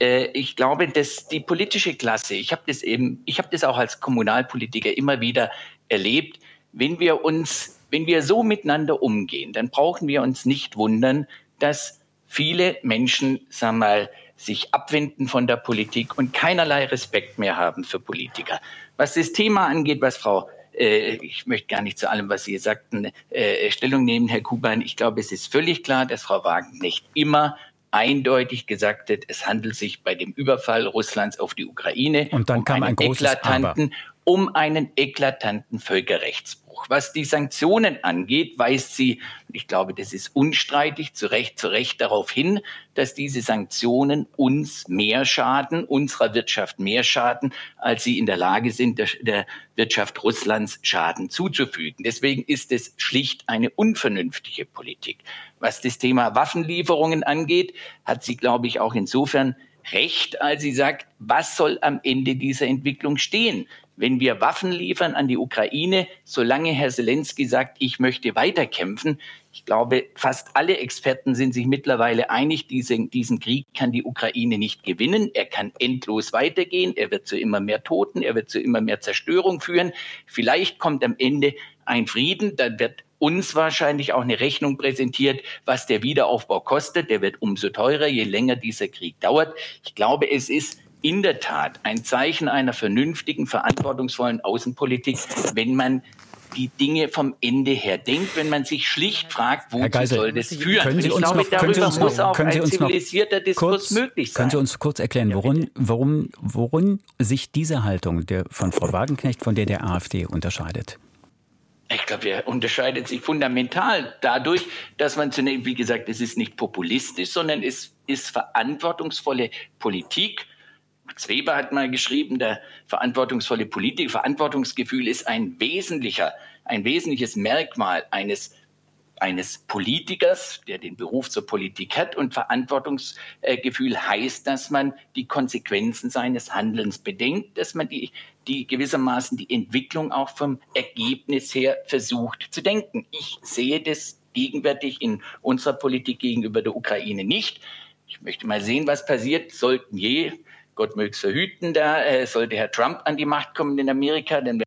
äh, ich glaube, dass die politische Klasse, ich habe das eben, ich habe das auch als Kommunalpolitiker immer wieder erlebt, wenn wir uns, wenn wir so miteinander umgehen, dann brauchen wir uns nicht wundern, dass viele Menschen, sagen wir mal, sich abwenden von der Politik und keinerlei Respekt mehr haben für Politiker. Was das Thema angeht, was Frau äh, ich möchte gar nicht zu allem, was Sie sagten, äh, Stellung nehmen, Herr Kuban. Ich glaube, es ist völlig klar, dass Frau Wagen nicht immer eindeutig gesagt hat, es handelt sich bei dem Überfall Russlands auf die Ukraine und dann um kam ein großes eklatanten Aber. um einen eklatanten Völkerrechtsbruch. Was die Sanktionen angeht, weist sie, ich glaube, das ist unstreitig, zu Recht, zu Recht darauf hin, dass diese Sanktionen uns mehr schaden, unserer Wirtschaft mehr schaden, als sie in der Lage sind, der, der Wirtschaft Russlands Schaden zuzufügen. Deswegen ist es schlicht eine unvernünftige Politik. Was das Thema Waffenlieferungen angeht, hat sie, glaube ich, auch insofern recht, als sie sagt, was soll am Ende dieser Entwicklung stehen? Wenn wir Waffen liefern an die Ukraine, solange Herr Zelensky sagt, ich möchte weiterkämpfen. Ich glaube, fast alle Experten sind sich mittlerweile einig, diesen, diesen Krieg kann die Ukraine nicht gewinnen. Er kann endlos weitergehen. Er wird zu immer mehr Toten. Er wird zu immer mehr Zerstörung führen. Vielleicht kommt am Ende ein Frieden. Dann wird uns wahrscheinlich auch eine Rechnung präsentiert, was der Wiederaufbau kostet. Der wird umso teurer, je länger dieser Krieg dauert. Ich glaube, es ist in der Tat ein Zeichen einer vernünftigen, verantwortungsvollen Außenpolitik, wenn man die Dinge vom Ende her denkt, wenn man sich schlicht fragt, wozu Geisel, soll das führen? Können Sie uns glaube, noch, können Sie uns muss noch, auch können Sie ein uns zivilisierter noch Diskurs kurz, möglich sein. Können Sie uns kurz erklären, worin, worum, worin sich diese Haltung der, von Frau Wagenknecht von der der AfD unterscheidet? Ich glaube, er unterscheidet sich fundamental dadurch, dass man zunächst, wie gesagt, es ist nicht populistisch, sondern es ist verantwortungsvolle Politik Max Weber hat mal geschrieben, der verantwortungsvolle Politik, Verantwortungsgefühl ist ein wesentlicher, ein wesentliches Merkmal eines eines Politikers, der den Beruf zur Politik hat. Und Verantwortungsgefühl heißt, dass man die Konsequenzen seines Handelns bedenkt, dass man die, die gewissermaßen die Entwicklung auch vom Ergebnis her versucht zu denken. Ich sehe das gegenwärtig in unserer Politik gegenüber der Ukraine nicht. Ich möchte mal sehen, was passiert. Sollten je Gott möge es verhüten, da äh, sollte Herr Trump an die Macht kommen in Amerika, dann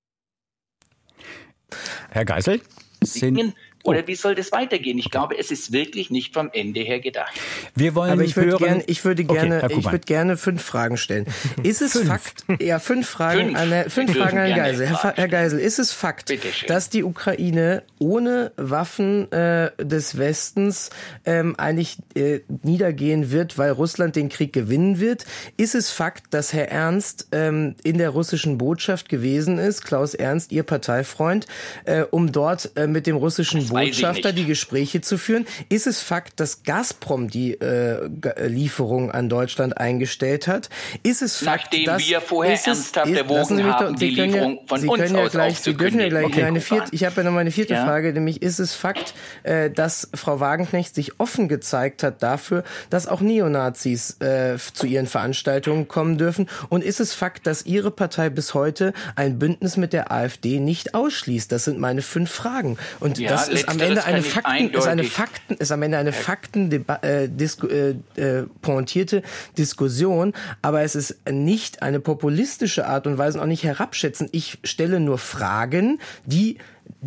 Herr Geisel, sind oder oh. wie soll das weitergehen? Ich glaube, es ist wirklich nicht vom Ende her gedacht. Wir wollen Aber ich würde hören, gerne, ich würde gerne, okay, ich würde gerne fünf Fragen stellen. Ist es fünf. Fakt? Ja, fünf Fragen fünf. an Herr, fünf Fragen an Geisel. Herr, Herr, Geisel, ist es Fakt, dass die Ukraine ohne Waffen äh, des Westens ähm, eigentlich äh, niedergehen wird, weil Russland den Krieg gewinnen wird? Ist es Fakt, dass Herr Ernst ähm, in der russischen Botschaft gewesen ist, Klaus Ernst, Ihr Parteifreund, äh, um dort äh, mit dem russischen Botschafter die Gespräche zu führen. Ist es Fakt, dass Gazprom die äh, Lieferung an Deutschland eingestellt hat? Ist es Fakt, Nachdem dass wir vorher ist ernsthaft erwogen haben, die Lieferung ja, von Sie uns können ja aus gleich, Sie dürfen ja gleich okay, eine vierte, ich habe ja noch mal eine vierte ja? Frage, nämlich ist es Fakt, äh, dass Frau Wagenknecht sich offen gezeigt hat dafür, dass auch Neonazis äh, zu ihren Veranstaltungen kommen dürfen? Und ist es Fakt, dass Ihre Partei bis heute ein Bündnis mit der AfD nicht ausschließt? Das sind meine fünf Fragen. Und Ja, das ist am Ende eine Fakten, ist eine Fakten, ist am Ende eine Fakten äh, disku, äh, äh, pointierte Diskussion, aber es ist nicht eine populistische Art und Weise und auch nicht herabschätzen. Ich stelle nur Fragen, die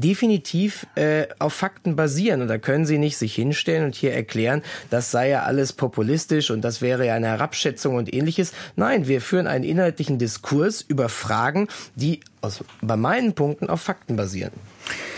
definitiv äh, auf Fakten basieren und da können Sie nicht sich hinstellen und hier erklären, das sei ja alles populistisch und das wäre ja eine Herabschätzung und ähnliches. Nein, wir führen einen inhaltlichen Diskurs über Fragen, die aus, bei meinen Punkten auf Fakten basieren.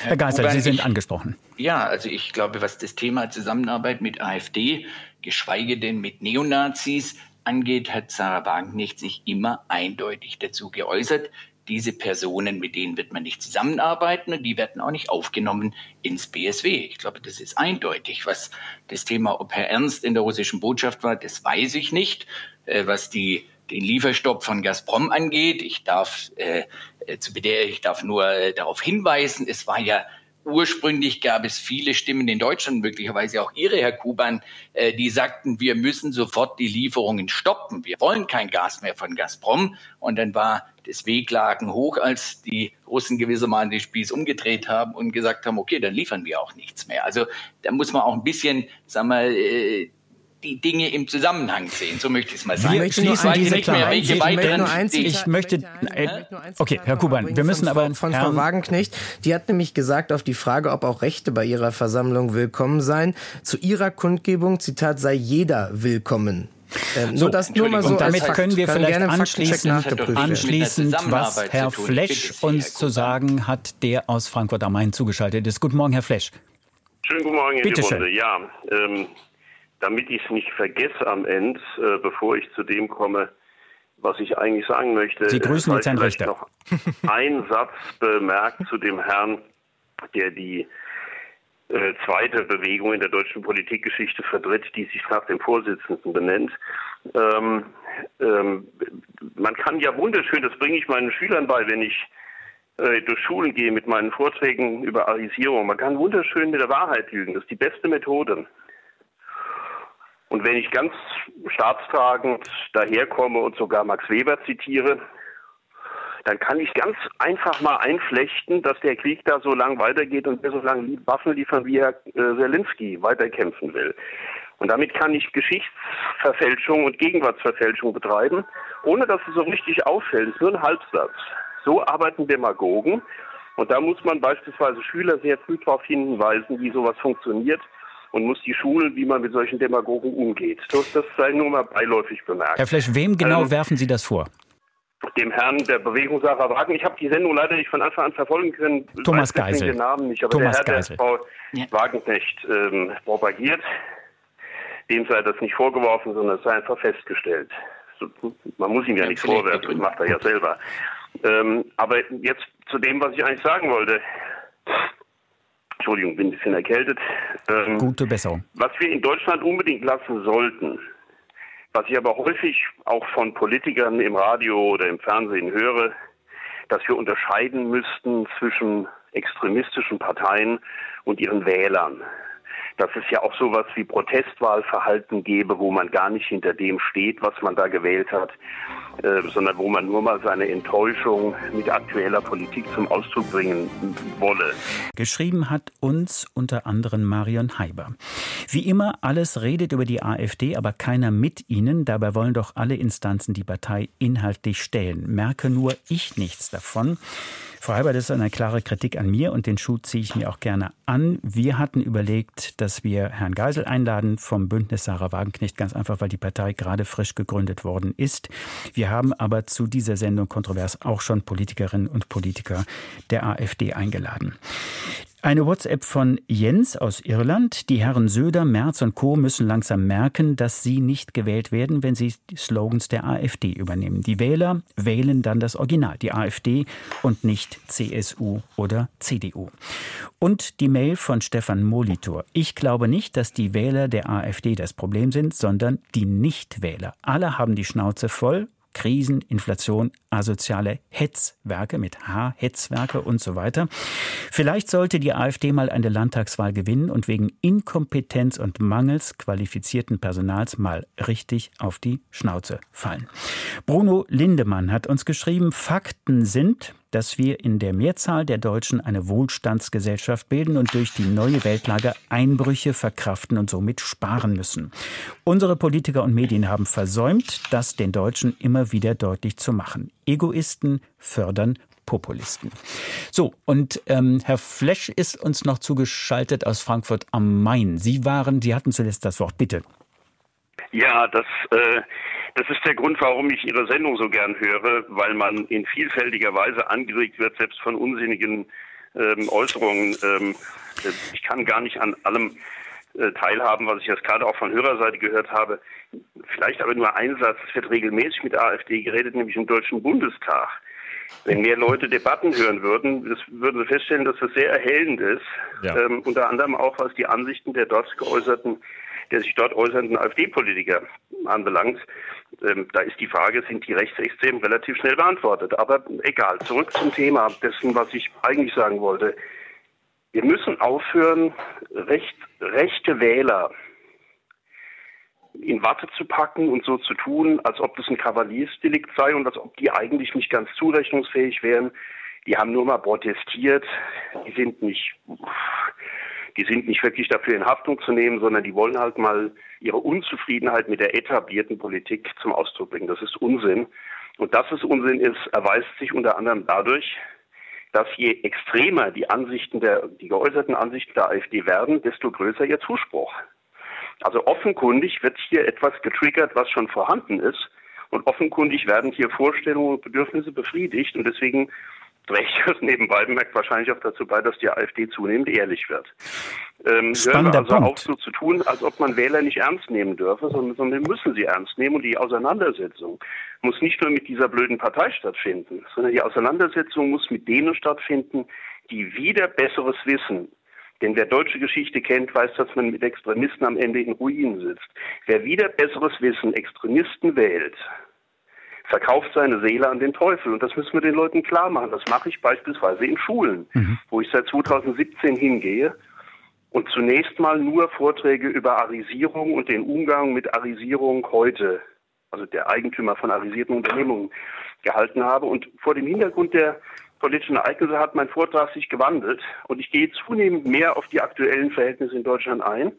Herr Geisel, Wobei Sie sind ich- angesprochen. Ja, also ich glaube, was das Thema Zusammenarbeit mit AfD, geschweige denn mit Neonazis angeht, hat Sarah Wagenknecht sich immer eindeutig dazu geäußert. Diese Personen, mit denen wird man nicht zusammenarbeiten und die werden auch nicht aufgenommen ins BSW. Ich glaube, das ist eindeutig. Was das Thema, ob Herr Ernst in der russischen Botschaft war, das weiß ich nicht. Äh, Was die den Lieferstopp von Gazprom angeht, ich darf äh, äh, zu ich darf nur äh, darauf hinweisen, es war ja Ursprünglich gab es viele Stimmen in Deutschland, möglicherweise auch Ihre, Herr Kuban, äh, die sagten, wir müssen sofort die Lieferungen stoppen. Wir wollen kein Gas mehr von Gazprom. Und dann war das Wehklagen hoch, als die Russen gewissermaßen den Spieß umgedreht haben und gesagt haben, okay, dann liefern wir auch nichts mehr. Also da muss man auch ein bisschen, sagen wir, äh, die Dinge im Zusammenhang sehen. So möchte ich es mal sagen. Wir weiß diese nicht mehr, welche Ich möchte weiteren nur eins Dinge- Ich möchte, äh, okay, Herr Kuban, wir müssen aber von Frau Herrn- Wagenknecht, die hat nämlich gesagt auf die Frage, ob auch Rechte bei ihrer Versammlung willkommen seien, zu ihrer Kundgebung, Zitat, sei jeder willkommen. Ähm, So, nur das nur mal so und damit können wir Kann vielleicht anschließend, anschließend was Herr tun. Flesch uns Herr zu sagen hat, der aus Frankfurt am Main zugeschaltet ist. Guten Morgen, Herr Flesch. Schönen guten Morgen in Bitte die schön. Runde. Ja, ähm, damit ich es nicht vergesse am Ende, äh, bevor ich zu dem komme, was ich eigentlich sagen möchte. Sie grüßen jetzt Herrn Richter. Noch ein Satz bemerkt zu dem Herrn, der die äh, zweite Bewegung in der deutschen Politikgeschichte vertritt, die sich nach dem Vorsitzenden benennt. Ähm, ähm, man kann ja wunderschön, das bringe ich meinen Schülern bei, wenn ich äh, durch Schulen gehe mit meinen Vorträgen über Arisierung. Man kann wunderschön mit der Wahrheit lügen. Das ist die beste Methode. Und wenn ich ganz staatstragend daherkomme und sogar Max Weber zitiere, dann kann ich ganz einfach mal einflechten, dass der Krieg da so lang weitergeht und wir so lange Waffen liefern, wie Herr äh, Zelensky weiterkämpfen will. Und damit kann ich Geschichtsverfälschung und Gegenwartsverfälschung betreiben, ohne dass es so richtig auffällt. Es ist nur ein Halbsatz. So arbeiten Demagogen. Und da muss man beispielsweise Schüler sehr früh darauf hinweisen, wie sowas funktioniert und muss die Schulen, wie man mit solchen Demagogen umgeht. Das, das sei nur mal beiläufig bemerkt. Herr Flesch, wem genau ähm, werfen Sie das vor? Dem Herrn der Bewegung Sarah Wagen. Ich habe die Sendung leider nicht von Anfang an verfolgen können. Thomas Geisel. Den Namen nicht, aber Thomas der Herr, der Frau ja. Wagenknecht ähm, propagiert, dem sei das nicht vorgeworfen, sondern es sei einfach festgestellt. Man muss ihm ja, ja nichts vorwerfen, das macht er ja selber. Ähm, aber jetzt zu dem, was ich eigentlich sagen wollte. Entschuldigung, bin ein bisschen erkältet. Ähm, Gute Besserung. Was wir in Deutschland unbedingt lassen sollten, was ich aber häufig auch von Politikern im Radio oder im Fernsehen höre, dass wir unterscheiden müssten zwischen extremistischen Parteien und ihren Wählern dass es ja auch sowas wie Protestwahlverhalten gäbe, wo man gar nicht hinter dem steht, was man da gewählt hat, sondern wo man nur mal seine Enttäuschung mit aktueller Politik zum Ausdruck bringen wolle. Geschrieben hat uns unter anderem Marion Heiber. Wie immer, alles redet über die AfD, aber keiner mit ihnen. Dabei wollen doch alle Instanzen die Partei inhaltlich stellen. Merke nur ich nichts davon. Frau Heiber, das ist eine klare Kritik an mir und den Schuh ziehe ich mir auch gerne an. Wir hatten überlegt, dass wir Herrn Geisel einladen vom Bündnis Sarah Wagenknecht, ganz einfach, weil die Partei gerade frisch gegründet worden ist. Wir haben aber zu dieser Sendung kontrovers auch schon Politikerinnen und Politiker der AfD eingeladen. Eine WhatsApp von Jens aus Irland. Die Herren Söder, Merz und Co. müssen langsam merken, dass sie nicht gewählt werden, wenn sie die Slogans der AfD übernehmen. Die Wähler wählen dann das Original, die AfD und nicht CSU oder CDU. Und die Mail von Stefan Molitor. Ich glaube nicht, dass die Wähler der AfD das Problem sind, sondern die Nichtwähler. Alle haben die Schnauze voll Krisen, Inflation, asoziale Hetzwerke mit H, Hetzwerke und so weiter. Vielleicht sollte die AfD mal eine Landtagswahl gewinnen und wegen Inkompetenz und Mangels qualifizierten Personals mal richtig auf die Schnauze fallen. Bruno Lindemann hat uns geschrieben, Fakten sind, dass wir in der Mehrzahl der Deutschen eine Wohlstandsgesellschaft bilden und durch die neue Weltlage Einbrüche verkraften und somit sparen müssen. Unsere Politiker und Medien haben versäumt, das den Deutschen immer wieder deutlich zu machen. Egoisten fördern Populisten. So, und ähm, Herr Flesch ist uns noch zugeschaltet aus Frankfurt am Main. Sie waren, Sie hatten zuletzt das Wort, bitte. Ja, das äh, das ist der Grund, warum ich Ihre Sendung so gern höre, weil man in vielfältiger Weise angeregt wird, selbst von unsinnigen ähm, Äußerungen. Ähm, ich kann gar nicht an allem äh, teilhaben, was ich jetzt gerade auch von Hörerseite gehört habe. Vielleicht aber nur ein Satz. Es wird regelmäßig mit AfD geredet, nämlich im Deutschen Bundestag. Wenn mehr Leute Debatten hören würden, das würden sie feststellen, dass das sehr erhellend ist. Ja. Ähm, unter anderem auch, was die Ansichten der dort geäußerten der sich dort äußernden AfD-Politiker anbelangt. Ähm, da ist die Frage, sind die Rechtsextremen relativ schnell beantwortet. Aber egal, zurück zum Thema dessen, was ich eigentlich sagen wollte. Wir müssen aufhören, recht, rechte Wähler in Watte zu packen und so zu tun, als ob das ein Kavaliersdelikt sei und als ob die eigentlich nicht ganz zurechnungsfähig wären. Die haben nur mal protestiert. Die sind nicht die sind nicht wirklich dafür in Haftung zu nehmen, sondern die wollen halt mal ihre Unzufriedenheit mit der etablierten Politik zum Ausdruck bringen. Das ist Unsinn. Und dass es Unsinn ist, erweist sich unter anderem dadurch, dass je extremer die Ansichten der, die geäußerten Ansichten der AfD werden, desto größer ihr Zuspruch. Also offenkundig wird hier etwas getriggert, was schon vorhanden ist. Und offenkundig werden hier Vorstellungen und Bedürfnisse befriedigt. Und deswegen trägt das nebenbei bemerkt wahrscheinlich auch dazu bei, dass die AfD zunehmend ehrlich wird. Ähm, hören wir also auf, so zu tun, als ob man Wähler nicht ernst nehmen dürfe, sondern, sondern wir müssen sie ernst nehmen. Und die Auseinandersetzung muss nicht nur mit dieser blöden Partei stattfinden, sondern die Auseinandersetzung muss mit denen stattfinden, die wieder besseres Wissen denn wer deutsche Geschichte kennt, weiß, dass man mit Extremisten am Ende in Ruinen sitzt. Wer wieder besseres Wissen Extremisten wählt, verkauft seine Seele an den Teufel. Und das müssen wir den Leuten klar machen. Das mache ich beispielsweise in Schulen, mhm. wo ich seit 2017 hingehe und zunächst mal nur Vorträge über Arisierung und den Umgang mit Arisierung heute, also der Eigentümer von arisierten Unternehmungen, gehalten habe. Und vor dem Hintergrund der politischen Ereignisse hat mein Vortrag sich gewandelt und ich gehe zunehmend mehr auf die aktuellen Verhältnisse in Deutschland ein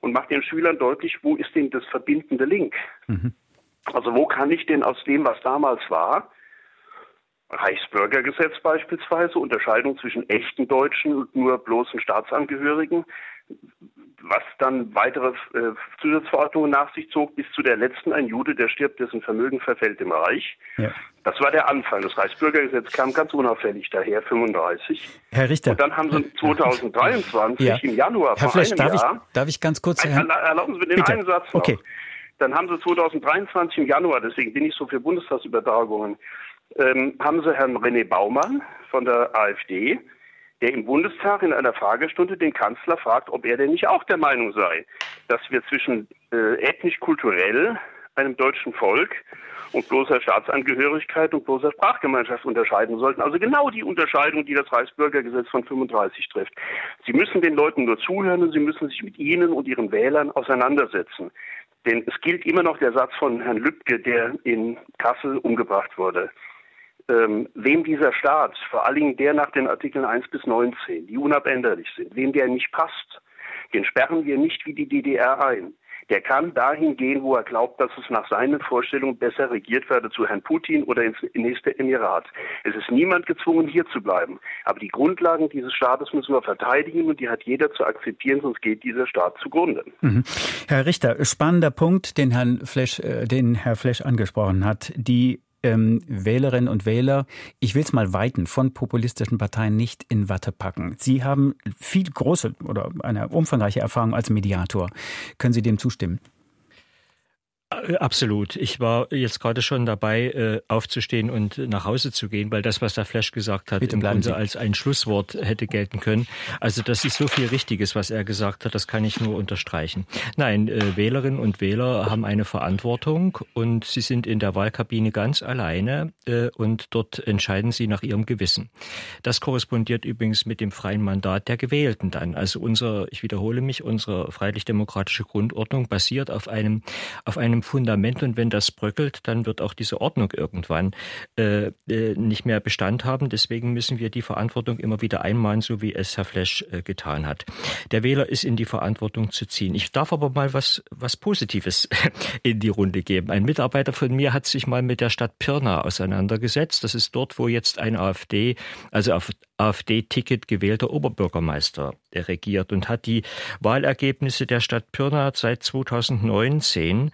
und mache den Schülern deutlich, wo ist denn das verbindende Link? Mhm. Also wo kann ich denn aus dem, was damals war, Reichsbürgergesetz beispielsweise, Unterscheidung zwischen echten Deutschen und nur bloßen Staatsangehörigen, was dann weitere äh, Zusatzverordnungen nach sich zog, bis zu der letzten, ein Jude, der stirbt, dessen Vermögen verfällt im Reich. Ja. Das war der Anfang. Das Reichsbürgergesetz kam ganz unauffällig daher, 35. Herr Richter. Und dann haben sie 2023 ja. im Januar Herr Flesch, darf Jahr... Ich, darf ich ganz kurz... Herrn, erlauben Sie mir den Bitte. einen Satz noch. Okay. Dann haben sie 2023 im Januar, deswegen bin ich so für Bundestagsübertragungen, ähm, haben sie Herrn René Baumann von der AfD, der im Bundestag in einer Fragestunde den Kanzler fragt, ob er denn nicht auch der Meinung sei, dass wir zwischen äh, ethnisch-kulturell einem deutschen Volk und bloßer Staatsangehörigkeit und bloßer Sprachgemeinschaft unterscheiden sollten. Also genau die Unterscheidung, die das Reichsbürgergesetz von 35 trifft. Sie müssen den Leuten nur zuhören und sie müssen sich mit ihnen und ihren Wählern auseinandersetzen. Denn es gilt immer noch der Satz von Herrn Lübcke, der in Kassel umgebracht wurde ähm, wem dieser Staat, vor allen Dingen der nach den Artikeln 1 bis 19, die unabänderlich sind, wem der nicht passt, den sperren wir nicht wie die DDR ein. Der kann dahin gehen, wo er glaubt, dass es nach seinen Vorstellungen besser regiert werde, zu Herrn Putin oder ins nächste Emirat. Es ist niemand gezwungen, hier zu bleiben. Aber die Grundlagen dieses Staates müssen wir verteidigen und die hat jeder zu akzeptieren, sonst geht dieser Staat zugrunde. Mhm. Herr Richter, spannender Punkt, den Herrn Flesch, äh, den Herr Flesch angesprochen hat. Die ähm, Wählerinnen und Wähler, ich will es mal weiten, von populistischen Parteien nicht in Watte packen. Sie haben viel große oder eine umfangreiche Erfahrung als Mediator. Können Sie dem zustimmen? Äh, absolut. Ich war jetzt gerade schon dabei, äh, aufzustehen und nach Hause zu gehen, weil das, was der Flash gesagt hat, Bitte im Grunde Sie. als ein Schlusswort hätte gelten können. Also das ist so viel Richtiges, was er gesagt hat, das kann ich nur unterstreichen. Nein, äh, Wählerinnen und Wähler haben eine Verantwortung und sie sind in der Wahlkabine ganz alleine und dort entscheiden sie nach ihrem Gewissen. Das korrespondiert übrigens mit dem freien Mandat der Gewählten dann. Also unser, ich wiederhole mich, unsere freiheitlich-demokratische Grundordnung basiert auf einem, auf einem Fundament und wenn das bröckelt, dann wird auch diese Ordnung irgendwann äh, äh, nicht mehr Bestand haben. Deswegen müssen wir die Verantwortung immer wieder einmahnen, so wie es Herr Flesch äh, getan hat. Der Wähler ist in die Verantwortung zu ziehen. Ich darf aber mal was, was Positives in die Runde geben. Ein Mitarbeiter von mir hat sich mal mit der Stadt Pirna auseinandergesetzt. Das ist dort, wo jetzt ein AfD, also auf AfD-Ticket gewählter Oberbürgermeister regiert und hat die Wahlergebnisse der Stadt Pirna seit 2019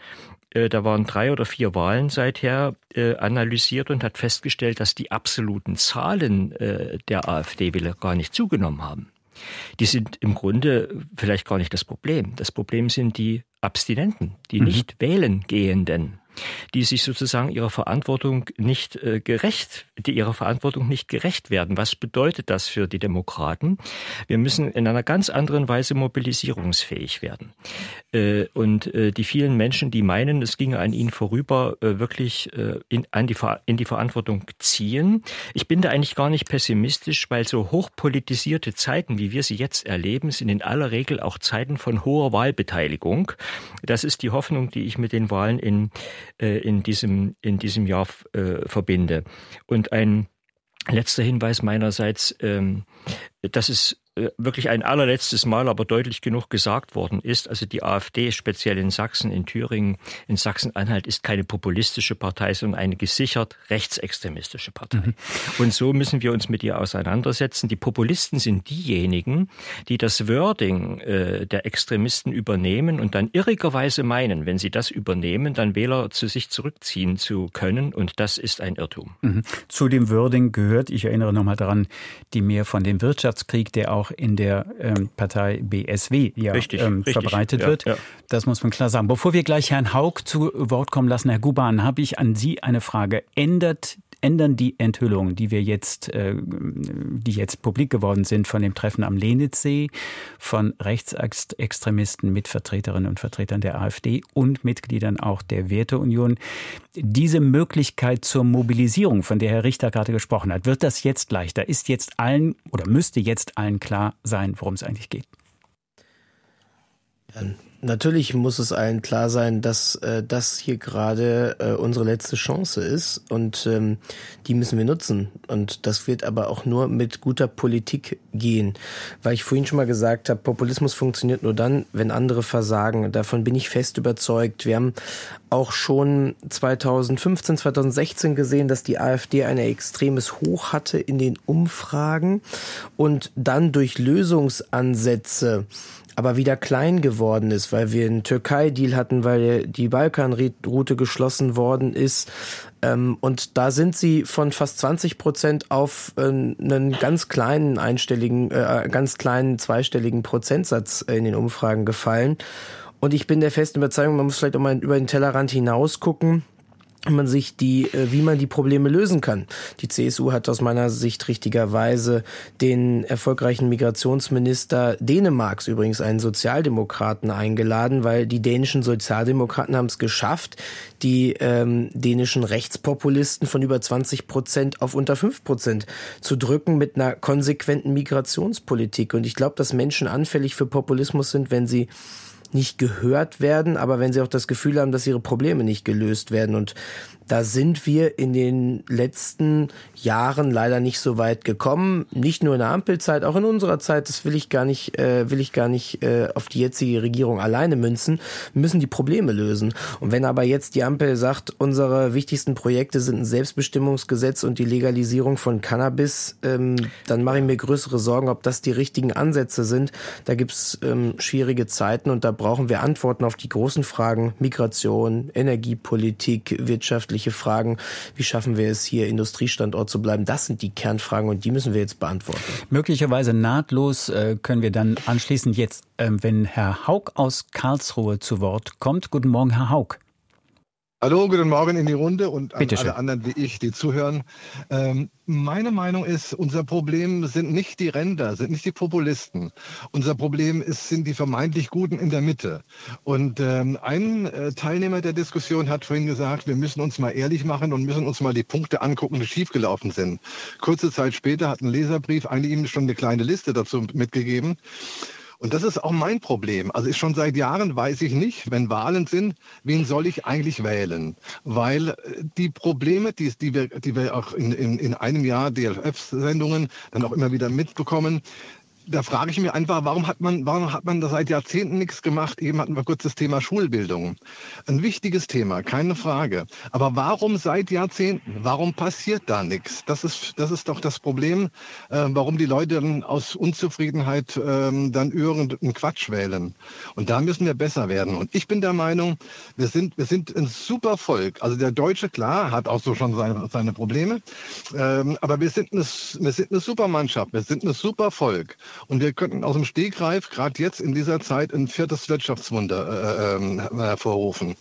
äh, da waren drei oder vier Wahlen seither äh, analysiert und hat festgestellt, dass die absoluten Zahlen äh, der AfD-Wähler gar nicht zugenommen haben. Die sind im Grunde vielleicht gar nicht das Problem. Das Problem sind die Abstinenten, die mhm. nicht wählen gehenden die sich sozusagen ihrer Verantwortung nicht äh, gerecht, die ihrer Verantwortung nicht gerecht werden. Was bedeutet das für die Demokraten? Wir müssen in einer ganz anderen Weise mobilisierungsfähig werden. Äh, und äh, die vielen Menschen, die meinen, es ginge an ihnen vorüber, äh, wirklich äh, in, an die, in die Verantwortung ziehen. Ich bin da eigentlich gar nicht pessimistisch, weil so hochpolitisierte Zeiten, wie wir sie jetzt erleben, sind in aller Regel auch Zeiten von hoher Wahlbeteiligung. Das ist die Hoffnung, die ich mit den Wahlen in in, diesem, in diesem Jahr äh, verbinde. Und ein letzter Hinweis meinerseits, ähm, dass es äh, wirklich ein allerletztes Mal aber deutlich genug gesagt worden ist. Also die AfD, speziell in Sachsen, in Thüringen, in Sachsen-Anhalt, ist keine populistische Partei, sondern eine gesichert rechtsextremistische Partei. Mhm. Und so müssen wir uns mit ihr auseinandersetzen. Die Populisten sind diejenigen, die das Wording äh, der Extremisten übernehmen und dann irrigerweise meinen, wenn sie das übernehmen, dann Wähler zu sich zurückziehen zu können. Und das ist ein Irrtum. Mhm. Zu dem Wording gehört, ich erinnere nochmal daran, die mehr von dem Wirtschaftskrieg, der auch in der ähm, Partei BSW ja richtig, ähm, richtig. verbreitet ja, wird. Ja. Das muss man klar sagen. Bevor wir gleich Herrn Haug zu Wort kommen lassen, Herr Guban, habe ich an Sie eine Frage. Ändert ändern die Enthüllungen, die wir jetzt, äh, die jetzt publik geworden sind von dem Treffen am Lenitzsee, von Rechtsextremisten mit Vertreterinnen und Vertretern der AfD und Mitgliedern auch der Werteunion. Diese Möglichkeit zur Mobilisierung, von der Herr Richter gerade gesprochen hat, wird das jetzt leichter? Ist jetzt allen oder müsste jetzt allen klar sein, worum es eigentlich geht? Natürlich muss es allen klar sein, dass äh, das hier gerade äh, unsere letzte Chance ist und ähm, die müssen wir nutzen. Und das wird aber auch nur mit guter Politik gehen. Weil ich vorhin schon mal gesagt habe, Populismus funktioniert nur dann, wenn andere versagen. Davon bin ich fest überzeugt. Wir haben auch schon 2015, 2016 gesehen, dass die AfD ein extremes Hoch hatte in den Umfragen und dann durch Lösungsansätze aber wieder klein geworden ist, weil wir einen Türkei-Deal hatten, weil die Balkanroute geschlossen worden ist. Ähm, und da sind sie von fast 20 Prozent auf äh, einen ganz kleinen einstelligen, äh, ganz kleinen zweistelligen Prozentsatz in den Umfragen gefallen. Und ich bin der festen Überzeugung, man muss vielleicht auch mal über den Tellerrand hinaus gucken man sich die, äh, wie man die Probleme lösen kann. Die CSU hat aus meiner Sicht richtigerweise den erfolgreichen Migrationsminister Dänemarks, übrigens einen Sozialdemokraten, eingeladen, weil die dänischen Sozialdemokraten haben es geschafft, die ähm, dänischen Rechtspopulisten von über 20 Prozent auf unter 5 Prozent zu drücken mit einer konsequenten Migrationspolitik. Und ich glaube, dass Menschen anfällig für Populismus sind, wenn sie nicht gehört werden, aber wenn sie auch das Gefühl haben, dass ihre Probleme nicht gelöst werden. Und da sind wir in den letzten Jahren leider nicht so weit gekommen. Nicht nur in der Ampelzeit, auch in unserer Zeit. Das will ich gar nicht, äh, will ich gar nicht äh, auf die jetzige Regierung alleine münzen. Wir müssen die Probleme lösen. Und wenn aber jetzt die Ampel sagt, unsere wichtigsten Projekte sind ein Selbstbestimmungsgesetz und die Legalisierung von Cannabis, ähm, dann mache ich mir größere Sorgen, ob das die richtigen Ansätze sind. Da gibt's ähm, schwierige Zeiten und da brauchen wir Antworten auf die großen Fragen Migration, Energiepolitik, wirtschaftliche wirtschaftliche Fragen. Wie schaffen wir es hier, Industriestandort zu bleiben? Das sind die Kernfragen und die müssen wir jetzt beantworten. Möglicherweise nahtlos äh, können wir dann anschließend jetzt, äh, wenn Herr Haug aus Karlsruhe zu Wort kommt. Guten Morgen, Herr Haug. Hallo, guten Morgen in die Runde und an alle anderen wie ich, die zuhören. Ähm, meine Meinung ist, unser Problem sind nicht die Ränder, sind nicht die Populisten. Unser Problem ist, sind die vermeintlich Guten in der Mitte. Und ähm, ein äh, Teilnehmer der Diskussion hat vorhin gesagt, wir müssen uns mal ehrlich machen und müssen uns mal die Punkte angucken, die schiefgelaufen sind. Kurze Zeit später hat ein Leserbrief eigentlich ihm schon eine kleine Liste dazu mitgegeben. Und das ist auch mein Problem. Also ich schon seit Jahren weiß ich nicht, wenn Wahlen sind, wen soll ich eigentlich wählen? Weil äh, die Probleme, die, die, wir, die wir auch in, in, in einem Jahr DLF-Sendungen dann auch immer wieder mitbekommen, da frage ich mich einfach, warum hat man, warum hat man da seit Jahrzehnten nichts gemacht? Eben hatten wir kurz das Thema Schulbildung. Ein wichtiges Thema, keine Frage. Aber warum seit Jahrzehnten? Warum passiert da nichts? Das ist, das ist doch das Problem, äh, warum die Leute dann aus Unzufriedenheit äh, dann irgendeinen Quatsch wählen. Und da müssen wir besser werden. Und ich bin der Meinung, wir sind, wir sind ein super Volk. Also der Deutsche, klar, hat auch so schon seine, seine Probleme. Ähm, aber wir sind, eine, wir sind eine super Mannschaft. Wir sind ein super Volk. Und wir könnten aus dem Stegreif gerade jetzt in dieser Zeit ein viertes Wirtschaftswunder äh, ähm, hervorrufen.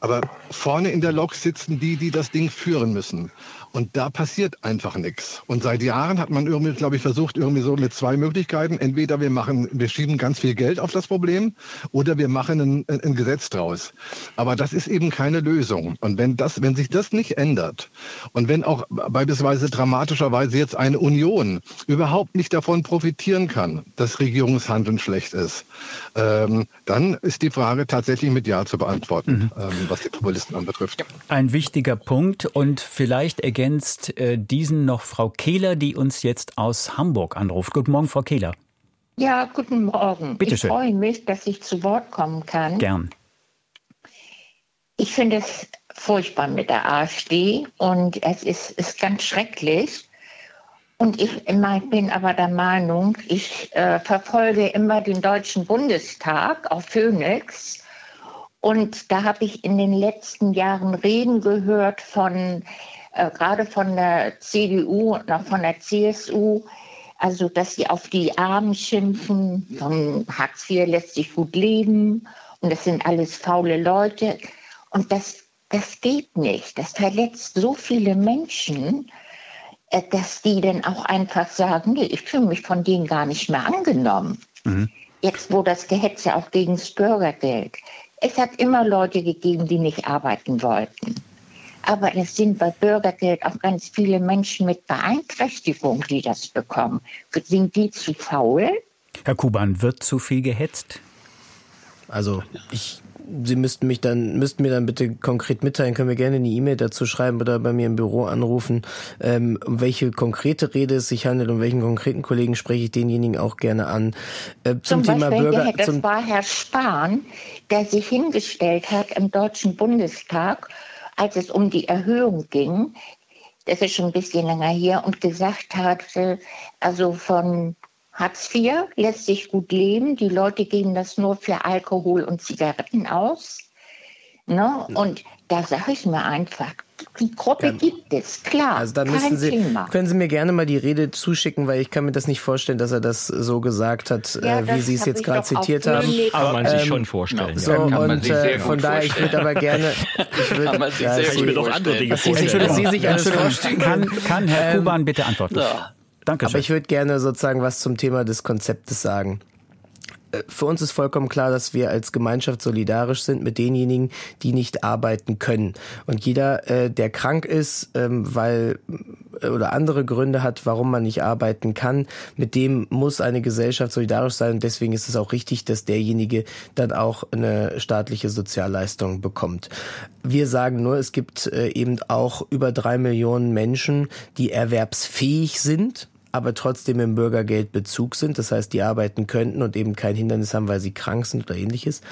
Aber vorne in der Lok sitzen die, die das Ding führen müssen. Und da passiert einfach nichts. Und seit Jahren hat man irgendwie, glaube ich, versucht, irgendwie so mit zwei Möglichkeiten. Entweder wir machen, wir schieben ganz viel Geld auf das Problem oder wir machen ein, ein Gesetz draus. Aber das ist eben keine Lösung. Und wenn das, wenn sich das nicht ändert und wenn auch beispielsweise dramatischerweise jetzt eine Union überhaupt nicht davon profitieren kann, dass Regierungshandeln schlecht ist, ähm, dann ist die Frage tatsächlich mit Ja zu beantworten, mhm. ähm, was die Populisten anbetrifft. Ein wichtiger Punkt und vielleicht ergänzt ergänzt äh, diesen noch Frau Kehler, die uns jetzt aus Hamburg anruft. Guten Morgen, Frau Kehler. Ja, guten Morgen. Bitte ich schön. freue mich, dass ich zu Wort kommen kann. Gern. Ich finde es furchtbar mit der AfD und es ist, ist ganz schrecklich. Und ich bin aber der Meinung, ich äh, verfolge immer den Deutschen Bundestag auf Phoenix. Und da habe ich in den letzten Jahren Reden gehört von, äh, gerade von der CDU und auch von der CSU, also dass sie auf die Armen schimpfen, von Hartz IV lässt sich gut leben und das sind alles faule Leute. Und das, das geht nicht. Das verletzt so viele Menschen. Äh, dass die dann auch einfach sagen, nee, ich fühle mich von denen gar nicht mehr angenommen. Mhm. Jetzt, wo das Gehetze auch gegen das Bürgergeld. Es hat immer Leute gegeben, die nicht arbeiten wollten. Aber es sind bei Bürgergeld auch ganz viele Menschen mit Beeinträchtigung, die das bekommen. Sind die zu faul? Herr Kuban, wird zu viel gehetzt? Also ich Sie müssten mich dann, müssten mir dann bitte konkret mitteilen, können wir gerne eine E-Mail dazu schreiben oder bei mir im Büro anrufen, ähm, um welche konkrete Rede es sich handelt, um welchen konkreten Kollegen spreche ich denjenigen auch gerne an. Äh, zum, zum Thema Beispiel, Bürger. Das zum war Herr Spahn, der sich hingestellt hat im Deutschen Bundestag, als es um die Erhöhung ging. Das ist schon ein bisschen länger hier und gesagt hat, also von Hartz IV lässt sich gut leben. Die Leute geben das nur für Alkohol und Zigaretten aus. Ne? Und da sage ich mir einfach, die Gruppe ja. gibt es, klar. Also dann müssen Sie, Thema. können Sie mir gerne mal die Rede zuschicken, weil ich kann mir das nicht vorstellen, dass er das so gesagt hat, ja, äh, wie Sie es jetzt gerade zitiert haben. Kann man sich ähm, schon vorstellen. So, ja. und äh, von daher, ich würde aber gerne. Ich würde ja, ich mir doch andere Dinge vorstellen. Sie sich alles vorstellen. Kann, kann Herr ähm, Kuban bitte antworten? Ja. Danke. Aber ich würde gerne sozusagen was zum Thema des Konzeptes sagen. Äh, für uns ist vollkommen klar, dass wir als Gemeinschaft solidarisch sind mit denjenigen, die nicht arbeiten können. Und jeder, äh, der krank ist, ähm, weil äh, oder andere Gründe hat, warum man nicht arbeiten kann, mit dem muss eine Gesellschaft solidarisch sein. Und deswegen ist es auch richtig, dass derjenige dann auch eine staatliche Sozialleistung bekommt. Wir sagen nur, es gibt eben auch über drei Millionen Menschen, die erwerbsfähig sind aber trotzdem im Bürgergeldbezug sind. Das heißt, die arbeiten könnten und eben kein Hindernis haben, weil sie krank sind oder ähnliches.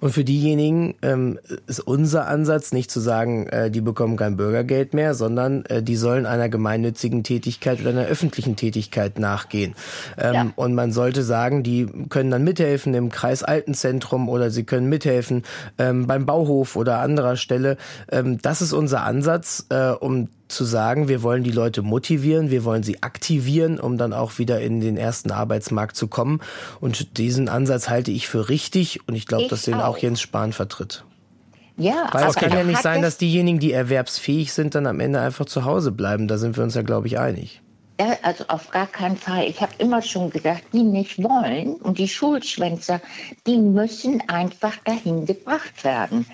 Und für diejenigen ähm, ist unser Ansatz nicht zu sagen, äh, die bekommen kein Bürgergeld mehr, sondern äh, die sollen einer gemeinnützigen Tätigkeit oder einer öffentlichen Tätigkeit nachgehen. Ähm, ja. Und man sollte sagen, die können dann mithelfen im Kreisaltenzentrum oder sie können mithelfen ähm, beim Bauhof oder anderer Stelle. Ähm, das ist unser Ansatz, äh, um zu sagen, wir wollen die Leute motivieren, wir wollen sie aktivieren, um dann auch wieder in den ersten Arbeitsmarkt zu kommen. Und diesen Ansatz halte ich für richtig und ich glaube, dass den auch. auch Jens Spahn vertritt. Ja, Weil es kann ja nicht sein, dass diejenigen, die erwerbsfähig sind, dann am Ende einfach zu Hause bleiben. Da sind wir uns ja, glaube ich, einig. Ja, also auf gar keinen Fall. Ich habe immer schon gedacht, die nicht wollen und die Schulschwänzer, die müssen einfach dahin gebracht werden.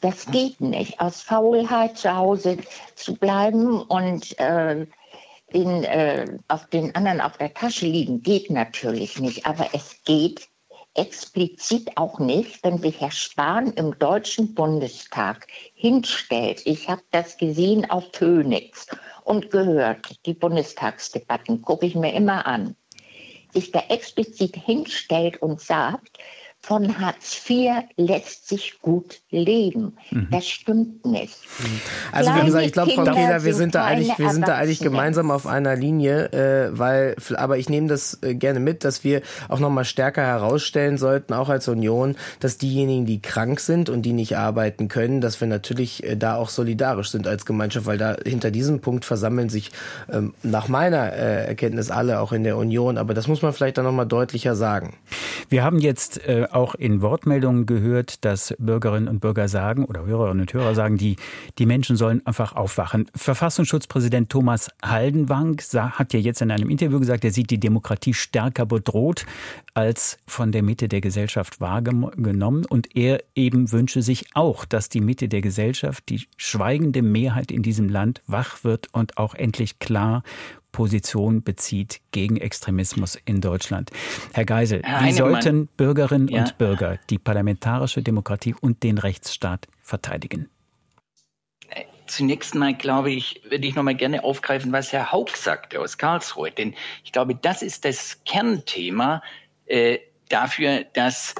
Das geht nicht. Aus Faulheit zu Hause zu bleiben und äh, den, äh, auf den anderen auf der Tasche liegen, geht natürlich nicht. Aber es geht explizit auch nicht, wenn sich Herr Spahn im Deutschen Bundestag hinstellt. Ich habe das gesehen auf Phoenix und gehört, die Bundestagsdebatten gucke ich mir immer an. Sich da explizit hinstellt und sagt, von Hartz IV lässt sich gut leben. Mhm. Das stimmt nicht. Also wie gesagt, ich glaube, Frau Kehler, wir sind da eigentlich, wir sind da eigentlich gemeinsam auf einer Linie, äh, weil, aber ich nehme das äh, gerne mit, dass wir auch nochmal stärker herausstellen sollten, auch als Union, dass diejenigen, die krank sind und die nicht arbeiten können, dass wir natürlich äh, da auch solidarisch sind als Gemeinschaft, weil da hinter diesem Punkt versammeln sich ähm, nach meiner äh, Erkenntnis alle auch in der Union. Aber das muss man vielleicht dann nochmal deutlicher sagen. Wir haben jetzt äh, auch in Wortmeldungen gehört, dass Bürgerinnen und Bürger sagen oder Hörerinnen und Hörer sagen, die, die Menschen sollen einfach aufwachen. Verfassungsschutzpräsident Thomas Haldenwang hat ja jetzt in einem Interview gesagt, er sieht die Demokratie stärker bedroht als von der Mitte der Gesellschaft wahrgenommen. Und er eben wünsche sich auch, dass die Mitte der Gesellschaft, die schweigende Mehrheit in diesem Land, wach wird und auch endlich klar Position bezieht gegen Extremismus in Deutschland. Herr Geisel, Herr wie sollten Bürgerinnen ja. und Bürger die parlamentarische Demokratie und den Rechtsstaat verteidigen? Zunächst mal, glaube ich, würde ich noch mal gerne aufgreifen, was Herr Haug sagte aus Karlsruhe. Denn ich glaube, das ist das Kernthema äh, dafür, dass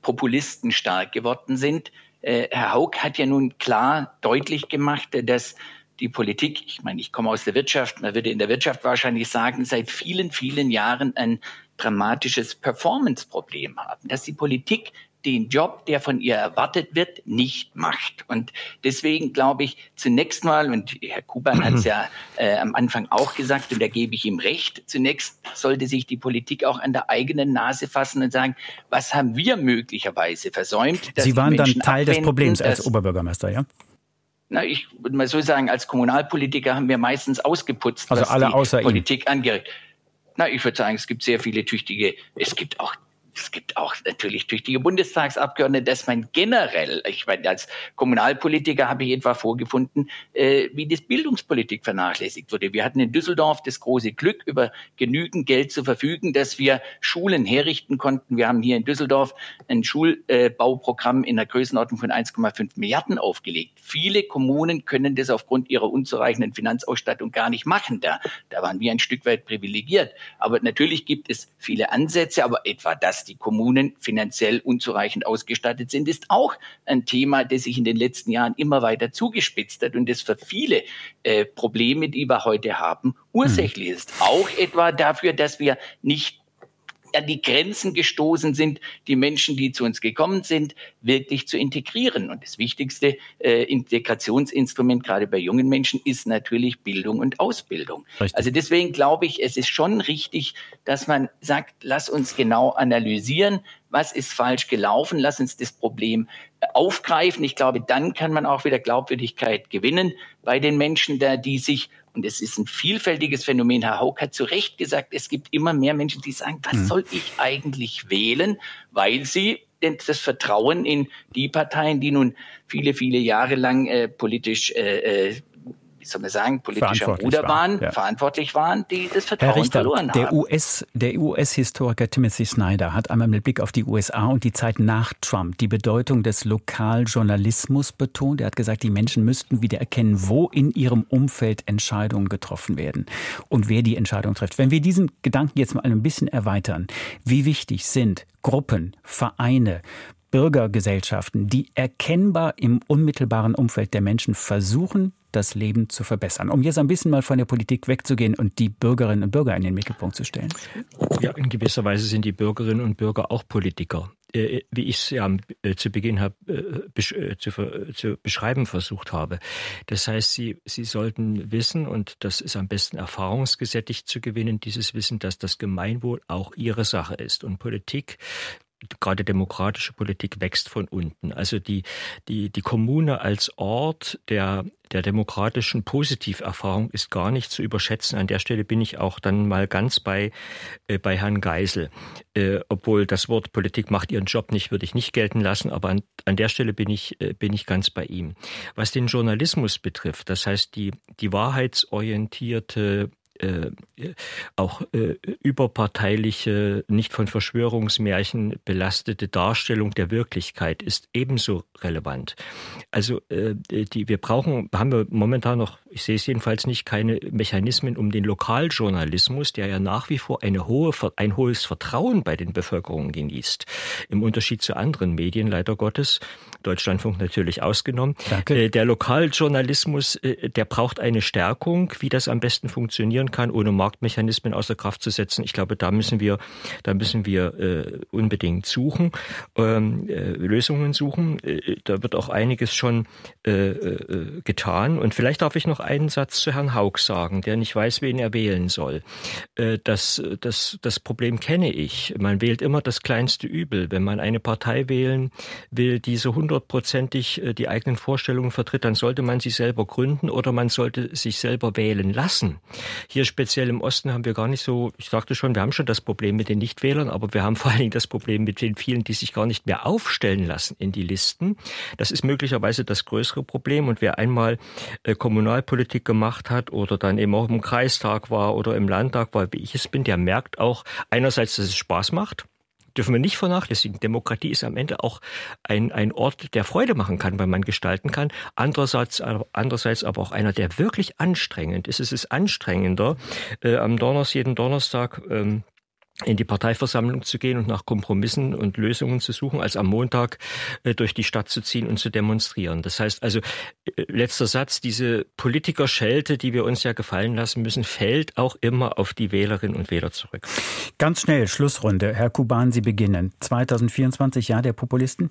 Populisten stark geworden sind. Äh, Herr Haug hat ja nun klar deutlich gemacht, dass die Politik, ich meine, ich komme aus der Wirtschaft, man würde in der Wirtschaft wahrscheinlich sagen, seit vielen, vielen Jahren ein dramatisches Performance-Problem haben, dass die Politik den Job, der von ihr erwartet wird, nicht macht. Und deswegen glaube ich zunächst mal, und Herr Kuban hat es ja äh, am Anfang auch gesagt, und da gebe ich ihm recht, zunächst sollte sich die Politik auch an der eigenen Nase fassen und sagen, was haben wir möglicherweise versäumt? Sie waren dann Teil des Problems als Oberbürgermeister, ja? Na, ich würde mal so sagen, als Kommunalpolitiker haben wir meistens ausgeputzt, also was alle die außer Politik angeht. Na, ich würde sagen, es gibt sehr viele tüchtige, es gibt auch es gibt auch natürlich tüchtige Bundestagsabgeordnete, dass man generell, ich meine, als Kommunalpolitiker habe ich etwa vorgefunden, äh, wie die Bildungspolitik vernachlässigt wurde. Wir hatten in Düsseldorf das große Glück, über genügend Geld zu verfügen, dass wir Schulen herrichten konnten. Wir haben hier in Düsseldorf ein Schulbauprogramm in der Größenordnung von 1,5 Milliarden aufgelegt. Viele Kommunen können das aufgrund ihrer unzureichenden Finanzausstattung gar nicht machen. Da, da waren wir ein Stück weit privilegiert. Aber natürlich gibt es viele Ansätze, aber etwa das die Kommunen finanziell unzureichend ausgestattet sind, ist auch ein Thema, das sich in den letzten Jahren immer weiter zugespitzt hat und das für viele äh, Probleme, die wir heute haben, ursächlich mhm. ist. Auch etwa dafür, dass wir nicht an die Grenzen gestoßen sind, die Menschen, die zu uns gekommen sind, wirklich zu integrieren. Und das wichtigste äh, Integrationsinstrument gerade bei jungen Menschen ist natürlich Bildung und Ausbildung. Richtig. Also deswegen glaube ich, es ist schon richtig, dass man sagt, lass uns genau analysieren, was ist falsch gelaufen, lass uns das Problem äh, aufgreifen. Ich glaube, dann kann man auch wieder Glaubwürdigkeit gewinnen bei den Menschen, da die sich und es ist ein vielfältiges Phänomen. Herr Haug hat zu Recht gesagt, es gibt immer mehr Menschen, die sagen, was hm. soll ich eigentlich wählen, weil sie das Vertrauen in die Parteien, die nun viele, viele Jahre lang äh, politisch äh, äh wie soll man sagen, politischer Bruder waren, ja. verantwortlich waren, die das Vertrauen Herr Richter, verloren der haben. US, der US-Historiker Timothy Snyder hat einmal mit Blick auf die USA und die Zeit nach Trump die Bedeutung des Lokaljournalismus betont. Er hat gesagt, die Menschen müssten wieder erkennen, wo in ihrem Umfeld Entscheidungen getroffen werden und wer die Entscheidung trifft. Wenn wir diesen Gedanken jetzt mal ein bisschen erweitern, wie wichtig sind Gruppen, Vereine, Bürgergesellschaften, die erkennbar im unmittelbaren Umfeld der Menschen versuchen, das Leben zu verbessern. Um jetzt ein bisschen mal von der Politik wegzugehen und die Bürgerinnen und Bürger in den Mittelpunkt zu stellen. Ja, in gewisser Weise sind die Bürgerinnen und Bürger auch Politiker. Äh, wie ich es ja äh, zu Beginn hab, äh, zu beschreiben versucht habe. Das heißt, Sie, Sie sollten wissen, und das ist am besten erfahrungsgesättigt zu gewinnen, dieses Wissen, dass das Gemeinwohl auch Ihre Sache ist. Und Politik gerade demokratische Politik wächst von unten. Also die, die, die Kommune als Ort der, der demokratischen Positiverfahrung ist gar nicht zu überschätzen. An der Stelle bin ich auch dann mal ganz bei, äh, bei Herrn Geisel. Äh, obwohl das Wort Politik macht ihren Job nicht, würde ich nicht gelten lassen, aber an, an der Stelle bin ich, äh, bin ich ganz bei ihm. Was den Journalismus betrifft, das heißt die, die wahrheitsorientierte äh, auch äh, überparteiliche, nicht von Verschwörungsmärchen belastete Darstellung der Wirklichkeit ist ebenso relevant. Also äh, die, wir brauchen, haben wir momentan noch, ich sehe es jedenfalls nicht, keine Mechanismen, um den Lokaljournalismus, der ja nach wie vor eine hohe, ein hohes Vertrauen bei den Bevölkerungen genießt, im Unterschied zu anderen Medien leider Gottes, Deutschlandfunk natürlich ausgenommen. Danke. Äh, der Lokaljournalismus, äh, der braucht eine Stärkung, wie das am besten funktionieren kann, ohne Marktmechanismen außer Kraft zu setzen. Ich glaube, da müssen wir, da müssen wir äh, unbedingt suchen, ähm, äh, Lösungen suchen. Äh, da wird auch einiges schon äh, äh, getan. Und vielleicht darf ich noch einen Satz zu Herrn Haug sagen, der nicht weiß, wen er wählen soll. Äh, das, das, das Problem kenne ich. Man wählt immer das kleinste Übel. Wenn man eine Partei wählen will, die so hundertprozentig die eigenen Vorstellungen vertritt, dann sollte man sie selber gründen oder man sollte sich selber wählen lassen. Hier speziell im Osten haben wir gar nicht so, ich sagte schon, wir haben schon das Problem mit den Nichtwählern, aber wir haben vor allen Dingen das Problem mit den vielen, die sich gar nicht mehr aufstellen lassen in die Listen. Das ist möglicherweise das größere Problem. Und wer einmal äh, Kommunalpolitik gemacht hat oder dann eben auch im Kreistag war oder im Landtag war, wie ich es bin, der merkt auch einerseits, dass es Spaß macht dürfen wir nicht vernachlässigen. Demokratie ist am Ende auch ein, ein Ort, der Freude machen kann, weil man gestalten kann. Andererseits, andererseits aber auch einer, der wirklich anstrengend ist. Es ist anstrengender, äh, am Donnerstag, jeden Donnerstag ähm, in die Parteiversammlung zu gehen und nach Kompromissen und Lösungen zu suchen, als am Montag äh, durch die Stadt zu ziehen und zu demonstrieren. Das heißt also, äh, letzter Satz, diese Politikerschelte, die wir uns ja gefallen lassen müssen, fällt auch immer auf die Wählerinnen und Wähler zurück. Ganz schnell, Schlussrunde. Herr Kuban, Sie beginnen. 2024 Jahr der Populisten?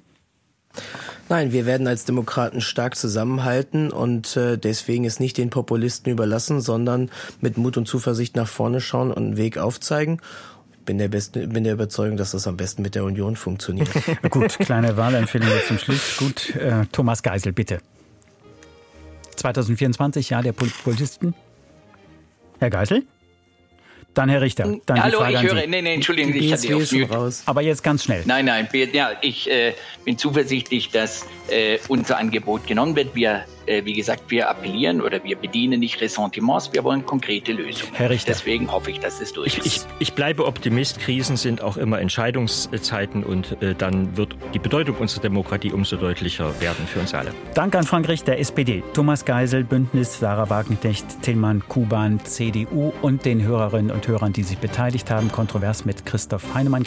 Nein, wir werden als Demokraten stark zusammenhalten und äh, deswegen es nicht den Populisten überlassen, sondern mit Mut und Zuversicht nach vorne schauen und einen Weg aufzeigen bin der, besten, bin der Überzeugung, dass das am besten mit der Union funktioniert. Gut, kleine Wahlempfehlung zum Schluss. Gut, äh, Thomas Geisel, bitte. 2024, Jahr der Populisten. Herr Geisel? Dann Herr Richter. Dann Hallo, ich höre. Nee, nee, Entschuldigung, ich hatte auf Mute. Raus. Aber jetzt ganz schnell. Nein, nein, ja, ich äh, bin zuversichtlich, dass äh, unser Angebot genommen wird. Wir äh, wie gesagt, wir appellieren oder wir bedienen nicht Ressentiments, wir wollen konkrete Lösungen. Herr Richter. Deswegen hoffe ich, dass es durch ich, ich, ich, bleibe Optimist. Krisen sind auch immer Entscheidungszeiten und äh, dann wird die Bedeutung unserer Demokratie umso deutlicher werden für uns alle. Danke an Frank Richter, SPD, Thomas Geisel, Bündnis, Sarah Wagenknecht, Tillmann, Kuban, CDU und den Hörerinnen und Hörern, die sich beteiligt haben. Kontrovers mit Christoph Heinemann.